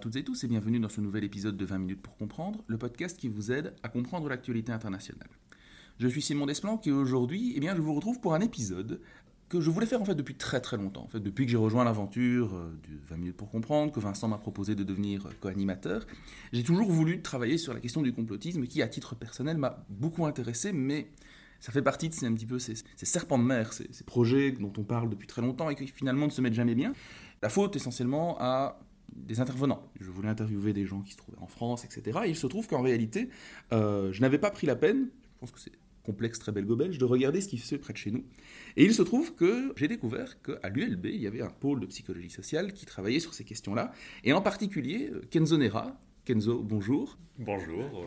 toutes et tous et bienvenue dans ce nouvel épisode de 20 minutes pour comprendre, le podcast qui vous aide à comprendre l'actualité internationale. Je suis Simon Desplanques et aujourd'hui, eh bien, je vous retrouve pour un épisode que je voulais faire en fait depuis très très longtemps. En fait, depuis que j'ai rejoint l'aventure euh, du 20 minutes pour comprendre, que Vincent m'a proposé de devenir euh, co-animateur, j'ai toujours voulu travailler sur la question du complotisme qui, à titre personnel, m'a beaucoup intéressé, mais ça fait partie de ces, un petit peu ces, serpents de mer, ces, ces, projets dont on parle depuis très longtemps et qui finalement ne se mettent jamais bien. La faute essentiellement à des intervenants. Je voulais interviewer des gens qui se trouvaient en France, etc. Et il se trouve qu'en réalité, euh, je n'avais pas pris la peine, je pense que c'est complexe très belgo-belge, de regarder ce qui se fait près de chez nous. Et il se trouve que j'ai découvert qu'à l'ULB, il y avait un pôle de psychologie sociale qui travaillait sur ces questions-là, et en particulier euh, Kenzo Nera. Kenzo, bonjour. Bonjour.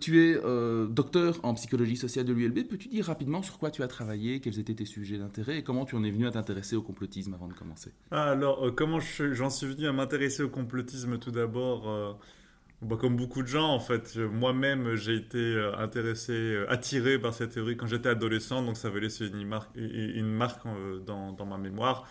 Tu es euh, docteur en psychologie sociale de l'ULB. Peux-tu dire rapidement sur quoi tu as travaillé, quels étaient tes sujets d'intérêt et comment tu en es venu à t'intéresser au complotisme avant de commencer? Alors, euh, comment j'en suis venu à m'intéresser au complotisme tout d'abord euh, bah, Comme beaucoup de gens, en fait. Moi-même, j'ai été intéressé, attiré par cette théorie quand j'étais adolescent, donc ça avait laissé une marque, dans ma mémoire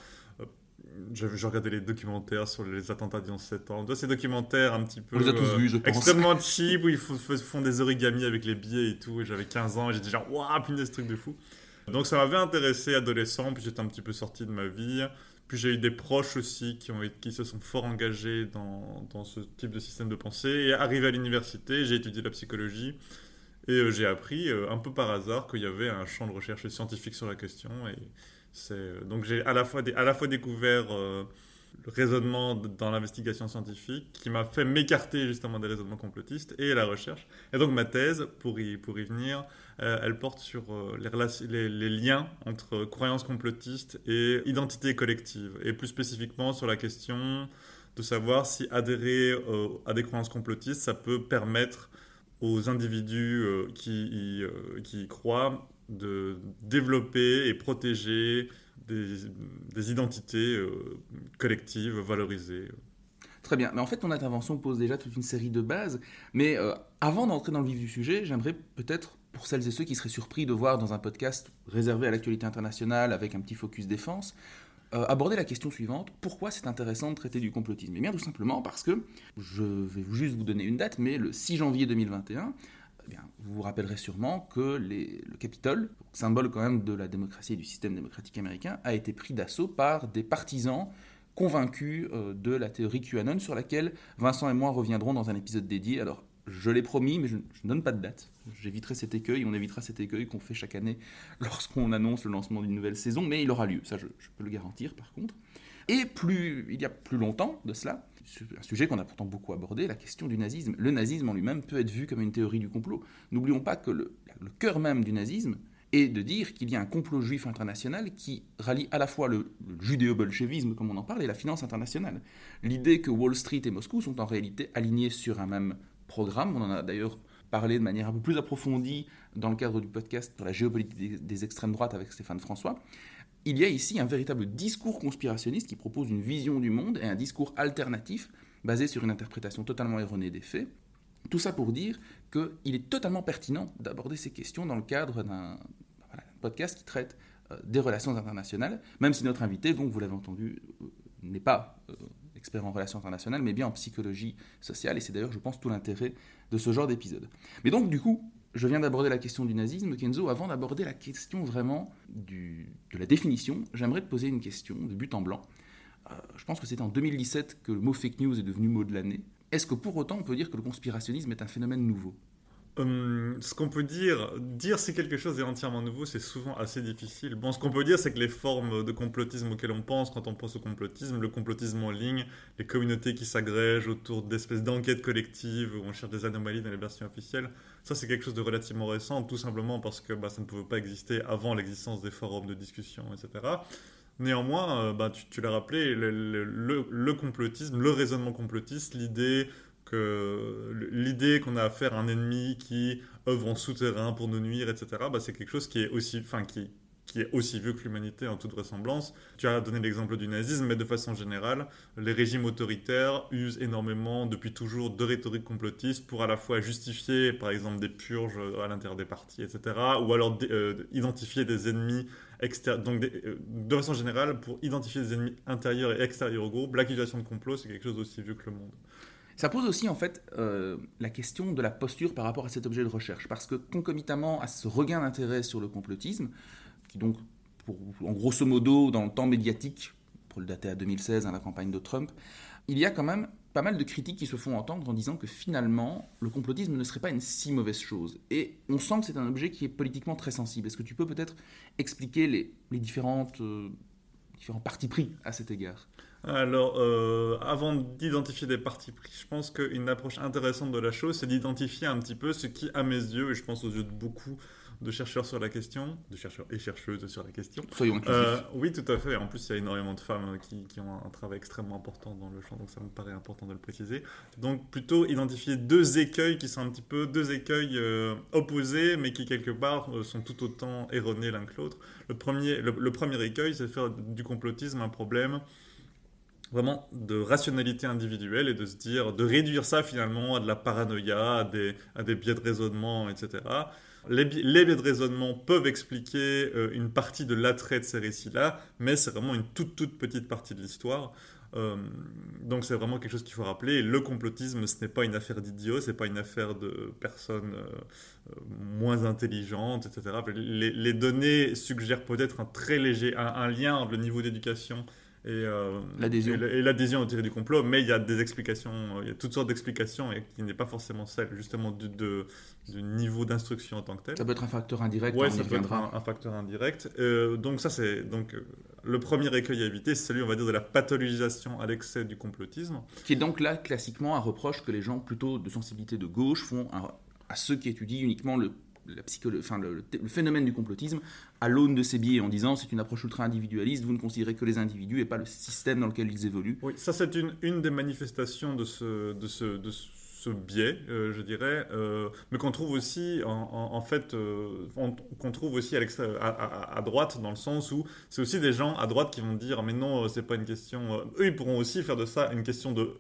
je, regardais les documentaires sur les attentats du 11 septembre. Ces documentaires un petit peu. On tous vus, je pense. Extrêmement cheap, où ils font, des origamis avec les billets et tout. Et j'avais 15 ans et j'étais genre, waouh, punaise, ce truc de fou. Donc ça m'avait intéressé adolescent, puis j'étais un petit peu sorti de ma vie. Puis j'ai eu des proches aussi qui, ont, qui se sont fort engagés dans, dans ce type de système de pensée. Et arrivé à l'université, j'ai étudié la psychologie. Et euh, j'ai appris, euh, un peu par hasard, qu'il y avait un champ de recherche scientifique sur la question. Et euh, donc j'ai à, la fois découvert euh, le raisonnement dans l'investigation scientifique qui m'a fait m'écarter justement des raisonnements complotistes et la recherche. Et donc ma thèse, pour y, pour y venir, euh, elle porte sur les, les, liens entre croyances complotistes et identité collective. Et plus spécifiquement sur la question de savoir si adhérer à des croyances complotistes, ça peut permettre aux individus qui, qui y croient de développer et protéger des, identités euh, collectives valorisées. Très bien, mais en fait ton intervention pose déjà toute une série de bases, mais euh, avant d'entrer dans le vif du sujet, j'aimerais peut-être, pour celles et ceux qui seraient surpris de voir dans un podcast réservé à l'actualité internationale avec un petit focus défense, euh, aborder la question suivante, pourquoi c'est intéressant de traiter du complotisme? Eh bien tout simplement parce que, je vais juste vous donner une date, mais le 6 janvier 2021, eh vous vous rappellerez sûrement que le Capitole, symbole quand même de la démocratie et du système démocratique américain, a été pris d'assaut par des partisans convaincus euh, de la théorie QAnon sur laquelle Vincent et moi reviendrons dans un épisode dédié. Alors, je l'ai promis, mais je, ne donne pas de date. J'éviterai cet écueil, on évitera cet écueil qu'on fait chaque année lorsqu'on annonce le lancement d'une nouvelle saison, mais il aura lieu, ça je, je peux le garantir par contre. Et plus, il y a plus longtemps de cela, un sujet qu'on a pourtant beaucoup abordé, la question du nazisme. Le nazisme en lui-même peut être vu comme une théorie du complot. N'oublions pas que le, cœur même du nazisme est de dire qu'il y a un complot juif international qui rallie à la fois le, judéo-bolchevisme, comme on en parle, et la finance internationale. L'idée que Wall Street et Moscou sont en réalité alignés sur un même programme, on en a d'ailleurs parlé de manière un peu plus approfondie dans le cadre du podcast sur la géopolitique des extrêmes droites avec Stéphane François, il y a ici un véritable discours conspirationniste qui propose une vision du monde et un discours alternatif basé sur une interprétation totalement erronée des faits. Tout ça pour dire qu'il est totalement pertinent d'aborder ces questions dans le cadre d'un podcast qui traite euh, des relations internationales, même si notre invité, donc vous l'avez entendu, euh, n'est pas euh, expert en relations internationales, mais bien en psychologie sociale, et c'est d'ailleurs, je pense, tout l'intérêt de ce genre d'épisode. Mais donc, du coup, je viens d'aborder la question du nazisme, Kenzo. Avant d'aborder la question vraiment de la définition, j'aimerais te poser une question de but en blanc. Euh, je pense que c'est en 2017 que le mot fake news est devenu mot de l'année. Est-ce que pour autant on peut dire que le conspirationnisme est un phénomène nouveau? Hum, ce qu'on peut dire, dire si quelque chose est entièrement nouveau, c'est souvent assez difficile. Bon, ce qu'on peut dire, c'est que les formes de complotisme auxquelles on pense quand on pense au complotisme, le complotisme en ligne, les communautés qui s'agrègent autour d'espèces d'enquêtes collectives où on cherche des anomalies dans les versions officielles, ça c'est quelque chose de relativement récent, tout simplement parce que bah, ça ne pouvait pas exister avant l'existence des forums de discussion, etc. Néanmoins, euh, bah, tu, l'as rappelé, le, complotisme, le raisonnement complotiste, l'idée l'idée qu'on a affaire à un ennemi qui œuvre en souterrain pour nous nuire, etc., bah, c'est quelque chose qui est aussi, enfin, qui, qui est aussi vieux que l'humanité en toute vraisemblance. Tu as donné l'exemple du nazisme, mais de façon générale, les régimes autoritaires usent énormément, depuis toujours, de rhétorique complotiste pour à la fois justifier, par exemple, des purges à l'intérieur des partis, etc., ou alors euh, identifier des ennemis extérieurs. Donc, euh, de façon générale, pour identifier des ennemis intérieurs et extérieurs au groupe, l'accusation de complot, c'est quelque chose d'aussi vieux que le monde. Ça pose aussi en fait euh, la question de la posture par rapport à cet objet de recherche, parce que concomitamment à ce regain d'intérêt sur le complotisme, qui donc, en grosso modo, dans le temps médiatique, pour le dater à 2016, à la campagne de Trump, il y a quand même pas mal de critiques qui se font entendre en disant que finalement, le complotisme ne serait pas une si mauvaise chose. Et on sent que c'est un objet qui est politiquement très sensible. Est-ce que tu peux peut-être expliquer les, différentes, euh, différents partis pris à cet égard? Alors, euh, avant d'identifier des partis pris, je pense qu'une approche intéressante de la chose, c'est d'identifier un petit peu ce qui, à mes yeux, et je pense aux yeux de beaucoup de chercheurs sur la question, de chercheurs et chercheuses sur la question. Soyons euh, Oui, tout à fait. En plus, il y a énormément de femmes qui, qui, ont un travail extrêmement important dans le champ, donc ça me paraît important de le préciser. Donc, plutôt identifier deux écueils qui sont un petit peu deux écueils euh, opposés, mais qui quelque part euh, sont tout autant erronés l'un que l'autre. Le premier, le, premier écueil, c'est de faire du complotisme un problème vraiment de rationalité individuelle et de se dire, de réduire ça finalement à de la paranoïa, à des, à des biais de raisonnement, etc. Les, biais de raisonnement peuvent expliquer euh, une partie de l'attrait de ces récits-là, mais c'est vraiment une toute toute petite partie de l'histoire. Euh, donc c'est vraiment quelque chose qu'il faut rappeler. Le complotisme, ce n'est pas une affaire d'idiots, c'est pas une affaire de personnes euh, moins intelligentes, etc. Les, données suggèrent peut-être un très léger un lien entre le niveau d'éducation et euh, l'adhésion. Et l'adhésion au tiré du complot, mais il y a des explications, il y a toutes sortes d'explications et qui n'est pas forcément celle justement du, de, du niveau d'instruction en tant que tel. Ça peut être un facteur indirect. Ouais, ça peut être un, facteur indirect. Euh, donc ça c'est donc euh, le premier écueil à éviter, c'est celui on va dire de la pathologisation à l'excès du complotisme. Qui est donc là classiquement un reproche que les gens plutôt de sensibilité de gauche font à ceux qui étudient uniquement le le, phénomène du complotisme à l'aune de ces biais en disant c'est une approche ultra-individualiste, vous ne considérez que les individus et pas le système dans lequel ils évoluent. Oui, ça c'est une, une des manifestations de ce ce biais, euh, je dirais, euh, mais qu'on trouve aussi, en, fait, euh, qu'on trouve aussi à, à, droite, dans le sens où c'est aussi des gens à droite qui vont dire, mais non, c'est pas une question. eux, ils pourront aussi faire de ça une question de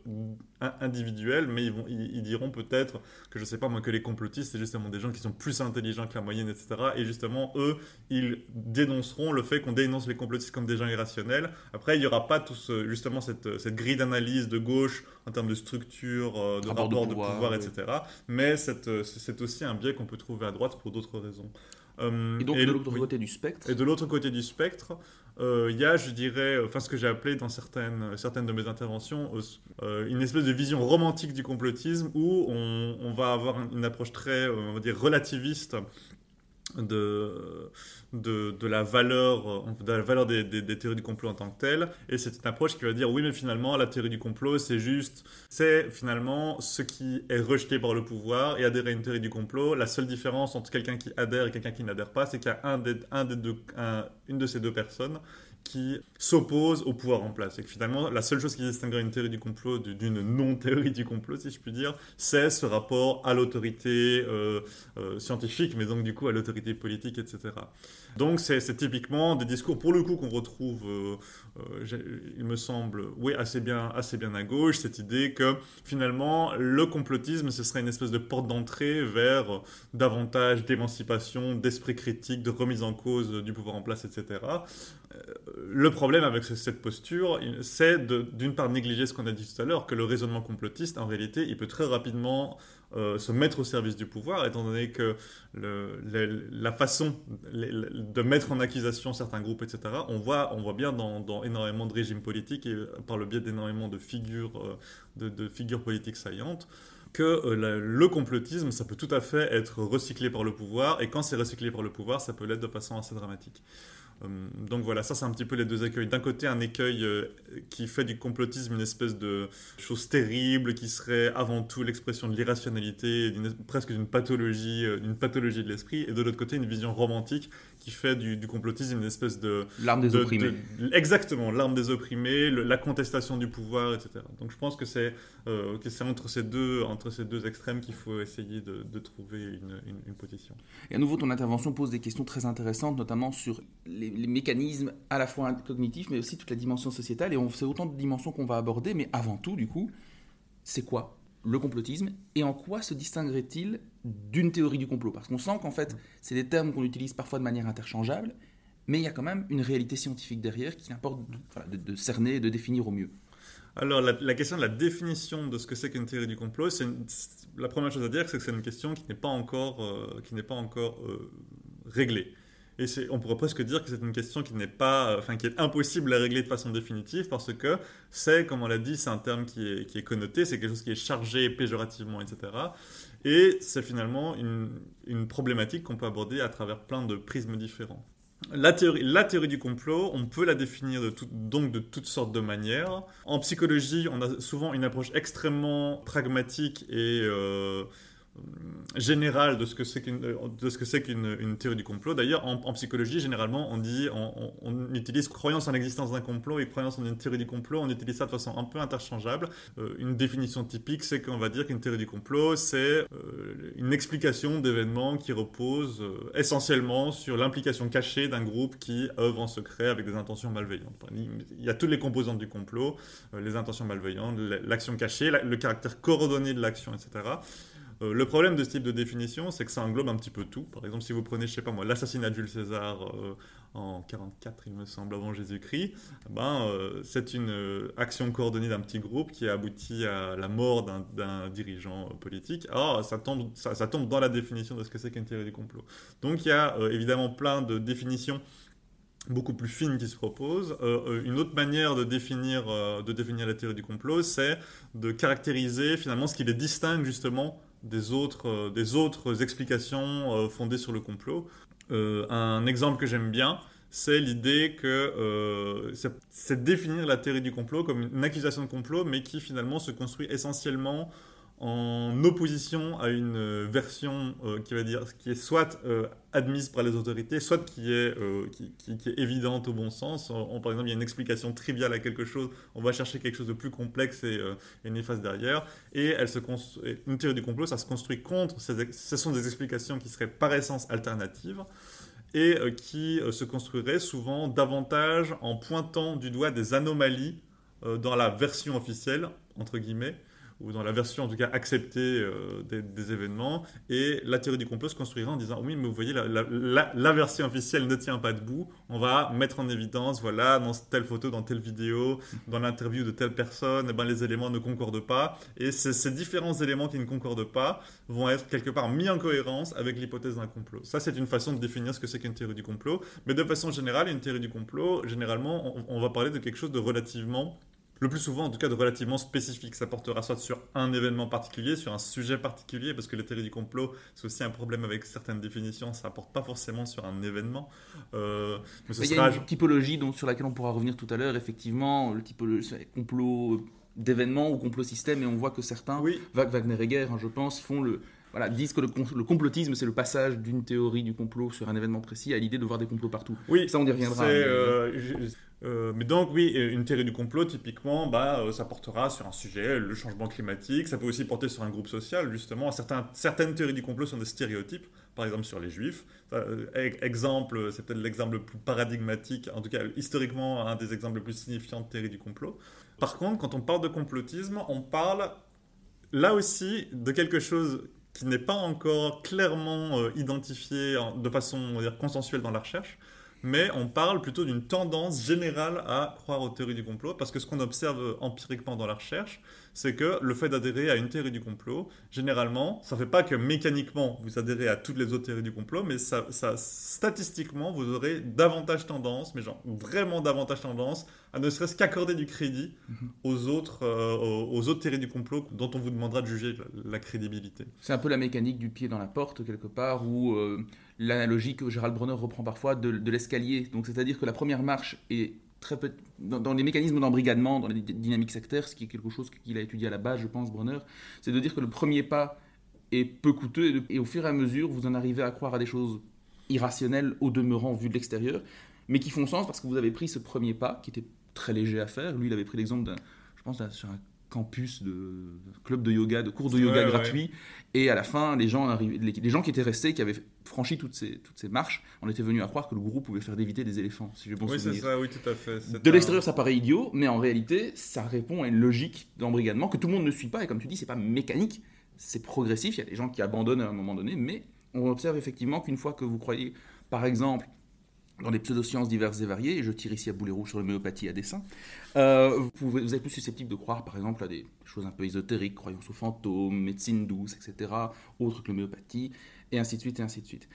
individuelle, mais ils, vont, ils, diront peut-être que je sais pas moi que les complotistes, c'est justement des gens qui sont plus intelligents que la moyenne, etc. Et justement, eux, ils dénonceront le fait qu'on dénonce les complotistes comme des gens irrationnels. Après, il n'y aura pas tout justement cette, cette grille d'analyse de gauche en termes de structure, de rapport, de pouvoir, etc. Mais euh, c'est aussi un biais qu'on peut trouver à droite pour d'autres raisons. Euh, et donc de l'autre côté du spectre Et de l'autre côté du spectre, euh, il y a, je dirais, enfin ce que j'ai appelé dans certaines, certaines de mes interventions, une espèce de vision romantique du complotisme où on, on va avoir une approche très, on va dire, relativiste de, de, la valeur, de la valeur des, des, théories du complot en tant que telles. Et c'est une approche qui va dire oui, mais finalement, la théorie du complot, c'est juste, c'est finalement ce qui est rejeté par le pouvoir et adhérer à une théorie du complot. La seule différence entre quelqu'un qui adhère et quelqu'un qui n'adhère pas, c'est qu'il y a un des, un des deux, une de ces deux personnes qui s'oppose au pouvoir en place. Et que finalement, la seule chose qui distinguerait une théorie du complot d'une non-théorie du complot, si je puis dire, c'est ce rapport à l'autorité euh, euh, scientifique, mais donc du coup à l'autorité politique, etc. Donc c'est typiquement des discours, pour le coup, qu'on retrouve, euh, il me semble, oui, assez bien, assez bien à gauche, cette idée que finalement, le complotisme, ce serait une espèce de porte d'entrée vers davantage d'émancipation, d'esprit critique, de remise en cause du pouvoir en place, etc le problème avec cette posture, c'est d'une part négliger ce qu'on a dit tout à l'heure, que le raisonnement complotiste, en réalité, il peut très rapidement euh, se mettre au service du pouvoir, étant donné que la façon de mettre en accusation certains groupes, etc., on voit, on voit bien dans, énormément de régimes politiques et par le biais d'énormément de figures, euh, de, figures politiques saillantes, que euh, le complotisme, ça peut tout à fait être recyclé par le pouvoir, et quand c'est recyclé par le pouvoir, ça peut l'être de façon assez dramatique. Euh, donc voilà, ça c'est un petit peu les deux écueils. D'un côté, un écueil euh, qui fait du complotisme une espèce de chose terrible, qui serait avant tout l'expression de l'irrationalité, presque d'une pathologie, euh, d'une pathologie de l'esprit, et de l'autre côté, une vision romantique qui fait du, complotisme une espèce de... L'arme des opprimés. exactement, l'arme des opprimés, la contestation du pouvoir, etc. Donc je pense que c'est entre, ces deux, entre ces deux extrêmes qu'il faut essayer de, trouver une, une, position. Et à nouveau, ton intervention pose des questions très intéressantes, notamment sur les les, mécanismes à la fois cognitifs, mais aussi toute la dimension sociétale. Et c'est autant de dimensions qu'on va aborder, mais avant tout, du coup, c'est quoi le complotisme et en quoi se distinguerait-il d'une théorie du complot? Parce qu'on sent qu'en fait, c'est des termes qu'on utilise parfois de manière interchangeable, mais il y a quand même une réalité scientifique derrière qui importe de, de cerner et de définir au mieux. Alors, la, question de la définition de ce que c'est qu'une théorie du complot, c'est la première chose à dire, c'est que c'est une question qui n'est pas encore, euh, qui n'est pas encore euh, réglée. Et on pourrait presque dire que c'est une question qui n'est pas, enfin, qui est impossible à régler de façon définitive parce que c'est, comme on l'a dit, c'est un terme qui est, qui est connoté, c'est quelque chose qui est chargé péjorativement, etc. Et c'est finalement une, une problématique qu'on peut aborder à travers plein de prismes différents. La théorie, la théorie, du complot, on peut la définir de donc de toutes sortes de manières. En psychologie, on a souvent une approche extrêmement pragmatique et euh, générale de ce que c'est qu'une de ce qu'une théorie du complot. D'ailleurs, en, psychologie, généralement, on dit on, utilise croyance en l'existence d'un complot et croyance en une théorie du complot. On utilise ça de façon un peu interchangeable. Euh, une définition typique, c'est qu'on va dire qu'une théorie du complot, c'est euh, une explication d'événements qui repose euh, essentiellement sur l'implication cachée d'un groupe qui œuvre en secret avec des intentions malveillantes. Il y a toutes les composantes du complot, les intentions malveillantes, l'action cachée, le caractère coordonné de l'action, etc. Euh, le problème de ce type de définition, c'est que ça englobe un petit peu tout. Par exemple, si vous prenez, je sais pas moi, l'assassinat de Jules César euh, en 44, il me semble, avant Jésus-Christ, ben, euh, c'est une action coordonnée d'un petit groupe qui a abouti à la mort d'un dirigeant politique. Alors, ça tombe, ça, tombe dans la définition de ce que c'est qu'une théorie du complot. Donc, il y a évidemment plein de définitions beaucoup plus fines qui se proposent. une autre manière de définir, de définir la théorie du complot, c'est de caractériser finalement ce qui les distingue justement des autres, euh, des autres explications euh, fondées sur le complot. Euh, un exemple que j'aime bien, c'est l'idée que c'est définir la théorie du complot comme une accusation de complot, mais qui finalement se construit essentiellement en opposition à une euh, version euh, qui va dire qui est soit euh, admise par les autorités, soit qui est, qui, est évidente au bon sens. par exemple, il y a une explication triviale à quelque chose, on va chercher quelque chose de plus complexe et, et néfaste derrière. Et elle se une théorie du complot, ça se construit contre. ce sont des explications qui seraient par essence alternatives et qui se construiraient souvent davantage en pointant du doigt des anomalies dans la version officielle, entre guillemets, ou dans la version en tout cas acceptée euh, des, événements. Et la théorie du complot se construira en disant oui, mais vous voyez, la, version officielle ne tient pas debout. On va mettre en évidence, voilà, dans telle photo, dans telle vidéo, dans l'interview de telle personne, eh ben, les éléments ne concordent pas. Et ces différents éléments qui ne concordent pas vont être quelque part mis en cohérence avec l'hypothèse d'un complot. Ça, c'est une façon de définir ce que c'est qu'une théorie du complot. Mais de façon générale, une théorie du complot, généralement, on va parler de quelque chose de relativement le plus souvent en tout cas de relativement spécifique. Ça portera soit sur un événement particulier, sur un sujet particulier, parce que les théories du complot, c'est aussi un problème avec certaines définitions, ça porte pas forcément sur un événement. Euh, Il y a une typologie sur laquelle on pourra revenir tout à l'heure, effectivement, le typologie, complot d'événements ou complot système, et on voit que certains, oui. Wagner et Guerre, hein, je pense, font le, voilà, disent que le, complotisme, c'est le passage d'une théorie du complot sur un événement précis à l'idée de voir des complots partout. Oui, ça on y reviendra. Euh, euh, mais donc oui, une théorie du complot, typiquement, bah, euh, ça portera sur un sujet, le changement climatique, ça peut aussi porter sur un groupe social, justement. Certains, certaines théories du complot sont des stéréotypes, par exemple sur les juifs. exemple, c'est peut-être l'exemple le plus paradigmatique, en tout cas historiquement un des exemples les plus signifiants de théorie du complot. Par contre, quand on parle de complotisme, on parle là aussi de quelque chose qui n'est pas encore clairement euh, identifié de façon consensuelle dans la recherche, mais on parle plutôt d'une tendance générale à croire aux théories du complot, parce que ce qu'on observe empiriquement dans la recherche, c'est que le fait d'adhérer à une théorie du complot, généralement, ça ne fait pas que mécaniquement vous adhérez à toutes les autres théories du complot, mais ça, statistiquement, vous aurez davantage tendance, mais genre vraiment davantage tendance, à ne serait-ce qu'accorder du crédit mhm. aux, autres, euh, aux, autres théories du complot dont on vous demandera de juger la, crédibilité. C'est un peu la mécanique du pied dans la porte, quelque part, ou euh, l'analogie que Gérald Bronner reprend parfois de, l'escalier. Donc c'est-à-dire que la première marche est très peu, dans, les mécanismes d'embrigadement, dans les dynamiques sectaires, ce qui est quelque chose qu'il a étudié à la base, je pense, Bronner, c'est de dire que le premier pas est peu coûteux et, au fur et à mesure, vous en arrivez à croire à des choses irrationnelles au demeurant vu de l'extérieur, mais qui font sens parce que vous avez pris ce premier pas qui était très léger à faire. Lui, il avait pris l'exemple d'un, je pense, sur un campus de club de yoga, de cours de yoga gratuits. Et à la fin, les gens, les, gens qui étaient restés, qui avaient franchi toutes ces, toutes ces marches, on était venus à croire que le groupe pouvait faire d'éviter des éléphants, si je bon Oui, c'est ça, oui, tout à fait. De l'extérieur, ça paraît idiot, mais en réalité, ça répond à une logique d'embrigadement que tout le monde ne suit pas. Et comme tu dis, c'est pas mécanique, c'est progressif. Il y a des gens qui abandonnent à un moment donné, mais on observe effectivement qu'une fois que vous croyez, par exemple, dans des pseudosciences diverses et variées, et je tire ici à boulet rouge sur l'homéopathie à dessein, euh, vous, êtes plus susceptible de croire par exemple à des choses un peu ésotériques, croyances aux fantômes, médecine douce, etc., autres que l'homéopathie, et ainsi de suite, et ainsi de suite.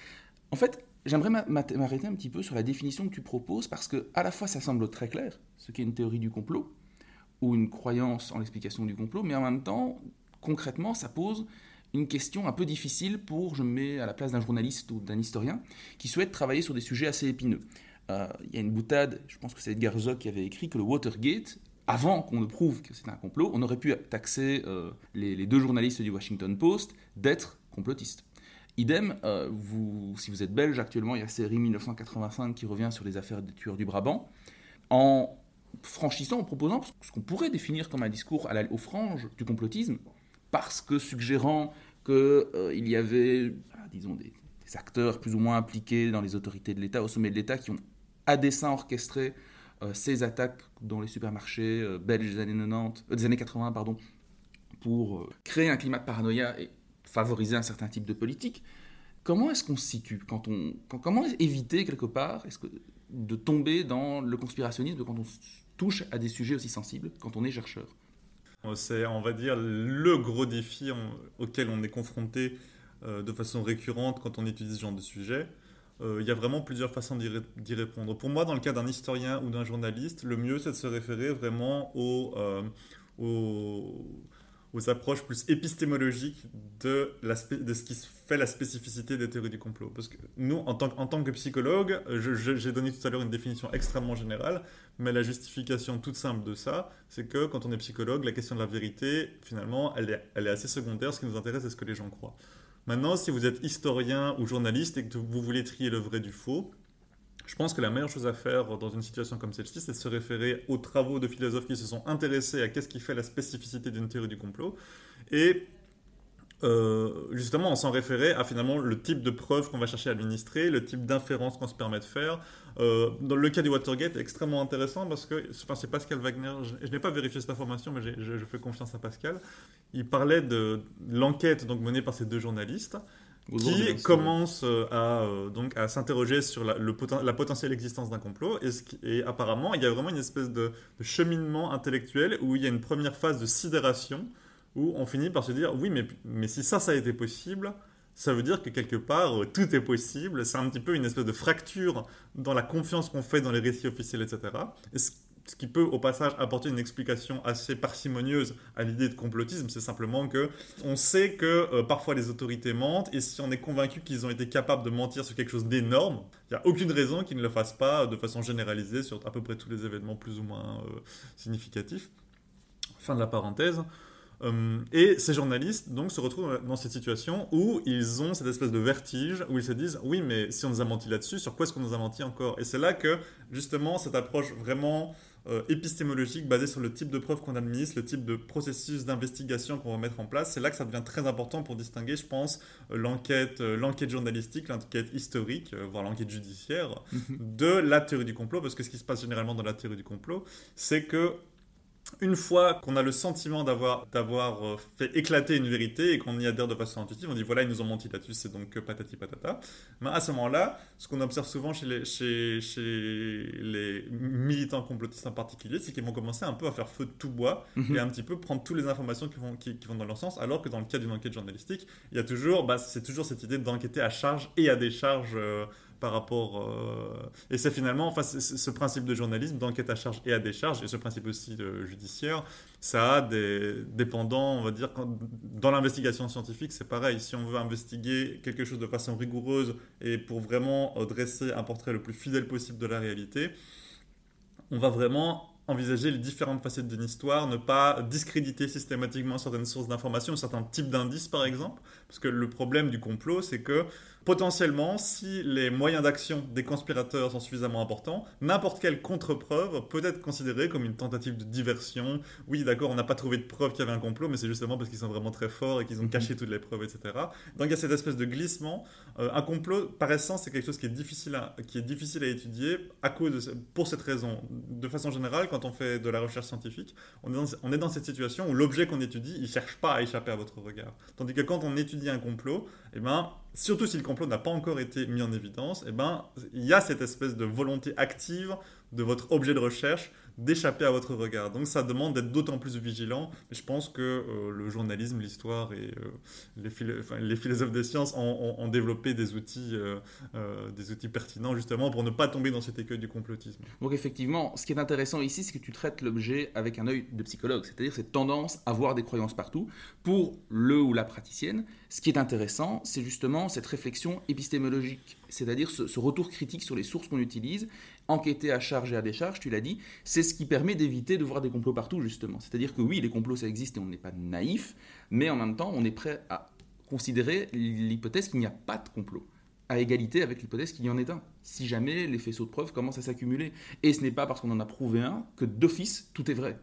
En fait, j'aimerais m'arrêter un petit peu sur la définition que tu proposes, parce que à la fois ça semble très clair, ce qu'est une théorie du complot, ou une croyance en l'explication du complot, mais en même temps, concrètement, ça pose une question un peu difficile pour, je me mets à la place d'un journaliste ou d'un historien, qui souhaite travailler sur des sujets assez épineux. Euh, il y a une boutade, je pense que c'est Edgar Zock qui avait écrit que le Watergate, avant qu'on ne prouve que c'est un complot, on aurait pu taxer euh, les, deux journalistes du Washington Post d'être complotistes. Idem, euh, si vous êtes belge, actuellement, il y a la série 1985 qui revient sur les affaires des tueurs du Brabant. En franchissant, en proposant ce qu'on pourrait définir comme un discours à la, aux franges du complotisme, parce que suggérant qu'il euh, y avait, ah, disons, des, acteurs plus ou moins impliqués dans les autorités de l'État, au sommet de l'État, qui ont à dessein orchestré euh, ces attaques dans les supermarchés euh, belges des années, 90, des années 80 pardon, pour créer un climat de paranoïa et favoriser un certain type de politique. Comment est-ce qu'on se situe quand on, Comment éviter quelque part de tomber dans le conspirationnisme quand on touche à des sujets aussi sensibles, quand on est chercheur? C'est, on va dire, le gros défi auquel on est confronté euh, de façon récurrente quand on étudie ce genre de sujet. Euh, il y a vraiment plusieurs façons d'y, répondre. Pour moi, dans le cas d'un historien ou d'un journaliste, le mieux, c'est de se référer vraiment au, euh, aux approches plus épistémologiques de, de ce qui fait la spécificité des théories du complot. Parce que nous, en tant, en tant que psychologue, j'ai donné tout à l'heure une définition extrêmement générale, mais la justification toute simple de ça, c'est que quand on est psychologue, la question de la vérité, finalement, elle est, elle est assez secondaire. Ce qui nous intéresse, c'est ce que les gens croient. Maintenant, si vous êtes historien ou journaliste et que vous voulez trier le vrai du faux, je pense que la meilleure chose à faire dans une situation comme celle-ci, c'est de se référer aux travaux de philosophes qui se sont intéressés à qu'est-ce qui fait la spécificité d'une théorie du complot et euh, justement, on s'en référait à finalement le type de preuves qu'on va chercher à administrer, le type d'inférence qu'on se permet de faire. Euh, dans le cas du Watergate, extrêmement intéressant parce que, enfin, c'est Pascal Wagner, je, n'ai pas vérifié cette information, mais je, je, fais confiance à Pascal. Il parlait de l'enquête donc menée par ces deux journalistes qui commence euh, à, euh, donc, à s'interroger sur la, le la potentielle existence d'un complot. Et, et, apparemment, il y a vraiment une espèce de, cheminement intellectuel où il y a une première phase de sidération où on finit par se dire oui, mais, mais si ça, ça a été possible, ça veut dire que quelque part, euh, tout est possible. C'est un petit peu une espèce de fracture dans la confiance qu'on fait dans les récits officiels, etc. Et ce qui peut au passage apporter une explication assez parcimonieuse à l'idée de complotisme, c'est simplement que on sait que euh, parfois les autorités mentent et si on est convaincu qu'ils ont été capables de mentir sur quelque chose d'énorme, il n'y a aucune raison qu'ils ne le fassent pas de façon généralisée sur à peu près tous les événements plus ou moins euh, significatifs. Fin de la parenthèse. Euh, et ces journalistes donc se retrouvent dans cette situation où ils ont cette espèce de vertige où ils se disent oui mais si on nous a menti là-dessus sur quoi est-ce qu'on nous a menti encore? Et c'est là que justement cette approche vraiment euh, épistémologique basée sur le type de preuves qu'on administre, le type de processus d'investigation qu'on va mettre en place. C'est là que ça devient très important pour distinguer, je pense, euh, l'enquête, euh, l'enquête journalistique, l'enquête historique, voire l'enquête judiciaire, mhm. de la théorie du complot. Parce que ce qui se passe généralement dans la théorie du complot, c'est que une fois qu'on a le sentiment d'avoir d'avoir euh, fait éclater une vérité et qu'on y adhère de façon intuitive, on dit voilà, ils nous ont menti là-dessus, c'est donc patati patata. Mais à ce moment-là, ce qu'on observe souvent chez les, chez, chez les militants complotistes en particulier, c'est qu'ils vont commencer un peu à faire feu de tout bois mhm. et un petit peu prendre toutes les informations qui vont, qui, vont dans leur sens, alors que dans le cas d'une enquête journalistique, il y a toujours, bah, c'est toujours cette idée d'enquêter à charge et à décharge. Euh, par rapport. Euh, et c'est finalement, enfin, ce principe de journalisme, d'enquête à charge et à décharge, et ce principe aussi judiciaire, ça a des dépendants, on va dire, dans l'investigation scientifique, c'est pareil. Si on veut investiguer quelque chose de façon rigoureuse et pour vraiment dresser un portrait le plus fidèle possible de la réalité, on va vraiment envisager les différentes facettes d'une histoire, ne pas discréditer systématiquement certaines sources d'informations, certains types d'indices par exemple, parce que le problème du complot, c'est que potentiellement, si les moyens d'action des conspirateurs sont suffisamment importants, n'importe quelle contre-preuve peut être considérée comme une tentative de diversion. Oui, d'accord, on n'a pas trouvé de preuve qu'il y avait un complot, mais c'est justement parce qu'ils sont vraiment très forts et qu'ils ont mhm. caché toutes les preuves, etc. Donc il y a cette espèce de glissement. Euh, un complot, par essence, c'est quelque chose qui est difficile à, qui est difficile à étudier à cause de, pour cette raison. De façon générale, quand on fait de la recherche scientifique, on est dans, on est dans cette situation où l'objet qu'on étudie, il cherche pas à échapper à votre regard. Tandis que quand on étudie étudier un complot, eh ben, surtout si le complot n'a pas encore été mis en évidence, eh ben, il y a cette espèce de volonté active de votre objet de recherche d'échapper à votre regard. Donc ça demande d'être d'autant plus vigilant. Je pense que euh, le journalisme, l'histoire et euh, les, les, philosophes des sciences ont, développé des outils, euh, des outils pertinents justement pour ne pas tomber dans cet écueil du complotisme. Donc effectivement, ce qui est intéressant ici, c'est que tu traites l'objet avec un œil de psychologue, c'est-à-dire cette tendance à voir des croyances partout. Pour le ou la praticienne, ce qui est intéressant, c'est justement cette réflexion épistémologique, c'est-à-dire ce, ce retour critique sur les sources qu'on utilise enquêter à charge et à décharge, tu l'as dit, c'est ce qui permet d'éviter de voir des complots partout, justement. C'est-à-dire que oui, les complots, ça existe et on n'est pas naïf, mais en même temps, on est prêt à considérer l'hypothèse qu'il n'y a pas de complot, à égalité avec l'hypothèse qu'il y en ait un, si jamais les faisceaux de preuves commencent à s'accumuler. Et ce n'est pas parce qu'on en a prouvé un que d'office, tout est vrai,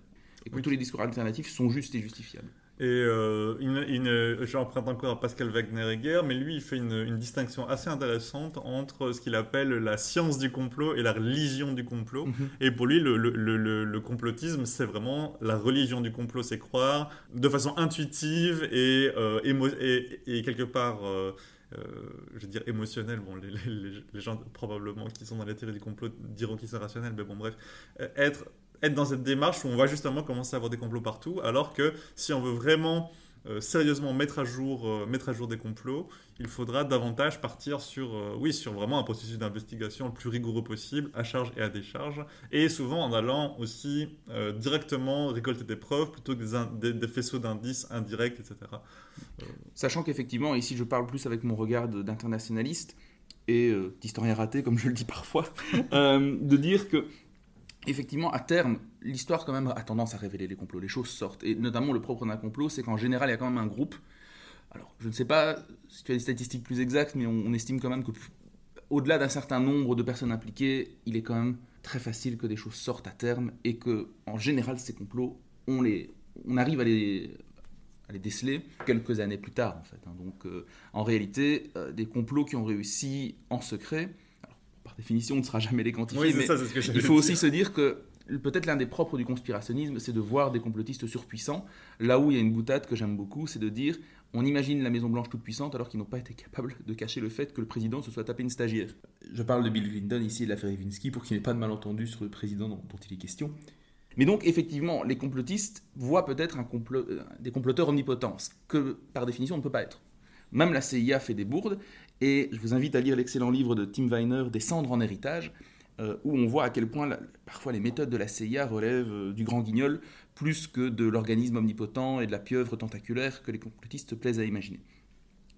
et que tous les discours alternatifs sont justes et justifiables. Et euh, une, j'emprunte encore à Pascal Wagner-Egger, mais lui, il fait une, distinction assez intéressante entre ce qu'il appelle la science du complot et la religion du complot. Mhm. Et pour lui, le, le, le, complotisme, c'est vraiment la religion du complot, c'est croire de façon intuitive et, euh, et, et, quelque part... Euh, euh, je veux dire émotionnel. Bon, les, les, les, gens probablement qui sont dans la théorie du complot diront qu'ils sont rationnels, mais bon, bref, être être dans cette démarche où on va justement commencer à avoir des complots partout, alors que si on veut vraiment euh, sérieusement mettre à, jour, euh, mettre à jour des complots, il faudra davantage partir sur, euh, oui, sur vraiment un processus d'investigation le plus rigoureux possible, à charge et à décharge, et souvent en allant aussi directement récolter des preuves plutôt que des, des, faisceaux d'indices indirects, etc. Sachant qu'effectivement, ici je parle plus avec mon regard d'internationaliste et d'historien raté, comme je le dis parfois, de dire que effectivement, à terme, l'histoire quand même a tendance à révéler les complots. Les choses sortent. Et notamment, le propre d'un complot, c'est qu'en général, il y a quand même un groupe. Alors, je ne sais pas si tu as des statistiques plus exactes, mais on, estime quand même que, au-delà d'un certain nombre de personnes impliquées, il est quand même très facile que des choses sortent à terme et que, en général, ces complots, on, les, on arrive à les, à les déceler quelques années plus tard, en fait. Hein. Donc, euh, en réalité, euh, des complots qui ont réussi en secret par définition, on ne sera jamais les quantifier. mais il faut aussi se dire que peut-être l'un des propres du conspirationnisme, c'est de voir des complotistes surpuissants. Là où il y a une boutade que j'aime beaucoup, c'est de dire on imagine la Maison Blanche toute puissante alors qu'ils n'ont pas été capables de cacher le fait que le président se soit tapé une stagiaire. Je parle de Bill Clinton ici et de l'affaire Levinsky pour qu'il n'y ait pas de malentendu sur le président dont, il est question. Mais donc, effectivement, les complotistes voient peut-être euh, des comploteurs omnipotents, que par définition on ne peut pas être. Même la CIA fait des bourdes, et je vous invite à lire l'excellent livre de Tim Weiner, Descendre en héritage, euh, où on voit à quel point parfois les méthodes de la CIA relèvent euh, du grand guignol plus que de l'organisme omnipotent et de la pieuvre tentaculaire que les complotistes se plaisent à imaginer.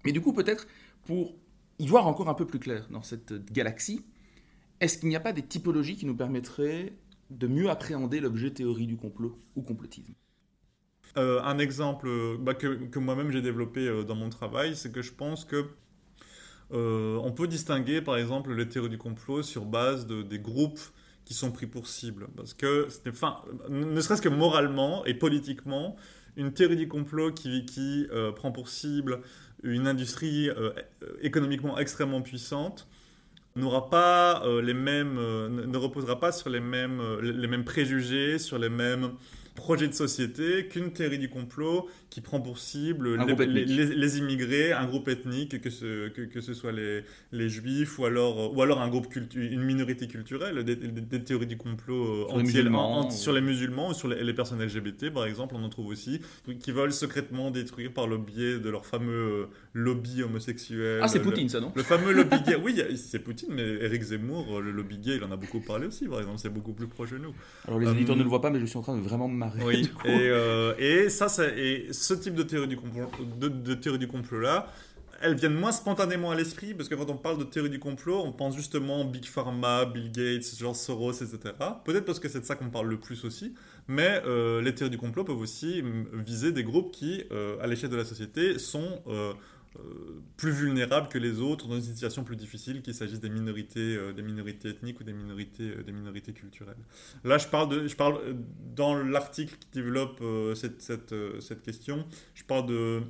Mais du coup, peut-être pour y voir encore un peu plus clair dans cette galaxie, est-ce qu'il n'y a pas des typologies qui nous permettraient de mieux appréhender l'objet théorie du complot ou complotisme? Euh, Un exemple bah, que moi-même j'ai développé dans mon travail, c'est que je pense que euh, on peut distinguer par exemple les théories du complot sur base de, des groupes qui sont pris pour cible. Parce que, enfin, ne serait-ce que moralement et politiquement, une théorie du complot qui, euh, prend pour cible une industrie euh, économiquement extrêmement puissante n'aura pas les mêmes, ne reposera pas sur les mêmes préjugés, sur les mêmes projet de société qu'une théorie du complot qui prend pour cible les, les, immigrés, un groupe ethnique, que ce, que, que ce soit les, les, juifs ou alors, ou alors un groupe une minorité culturelle, des, des, théories du complot sur, les musulmans, sur les musulmans ou sur les, personnes LGBT par exemple, on en trouve aussi, qui veulent secrètement détruire par le biais de leur fameux euh, lobby homosexuel. Ah, c'est Poutine ça, non? Le fameux lobby gay. Oui, c'est Poutine, mais Eric Zemmour, le lobby gay, il en a beaucoup parlé aussi, par exemple, c'est beaucoup plus proche de nous. Alors les auditeurs euh, ne le voient pas, mais je suis en train de vraiment oui, et, euh, et, ça, ça, et ce type de théorie du complot, de, théorie du complot là, elles viennent moins spontanément à l'esprit parce que quand on parle de théorie du complot, on pense justement Big Pharma, Bill Gates, George Soros, etc. Peut-être parce que c'est de ça qu'on parle le plus aussi, mais euh, les théories du complot peuvent aussi viser des groupes qui, euh, à l'échelle de la société, sont plus vulnérables que les autres dans une situation plus difficile, qu'il s'agisse des minorités, euh, des minorités ethniques ou des minorités, euh, des minorités culturelles. Là, je parle, de, je parle dans l'article qui développe cette, cette, question, je parle de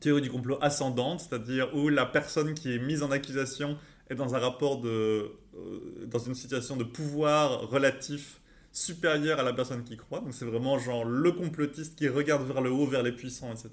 théorie du complot ascendante, c'est-à-dire où la personne qui est mise en accusation est dans un rapport de, dans une situation de pouvoir relatif supérieur à la personne qui croit. Donc c'est vraiment genre le complotiste qui regarde vers le haut, vers les puissants, etc.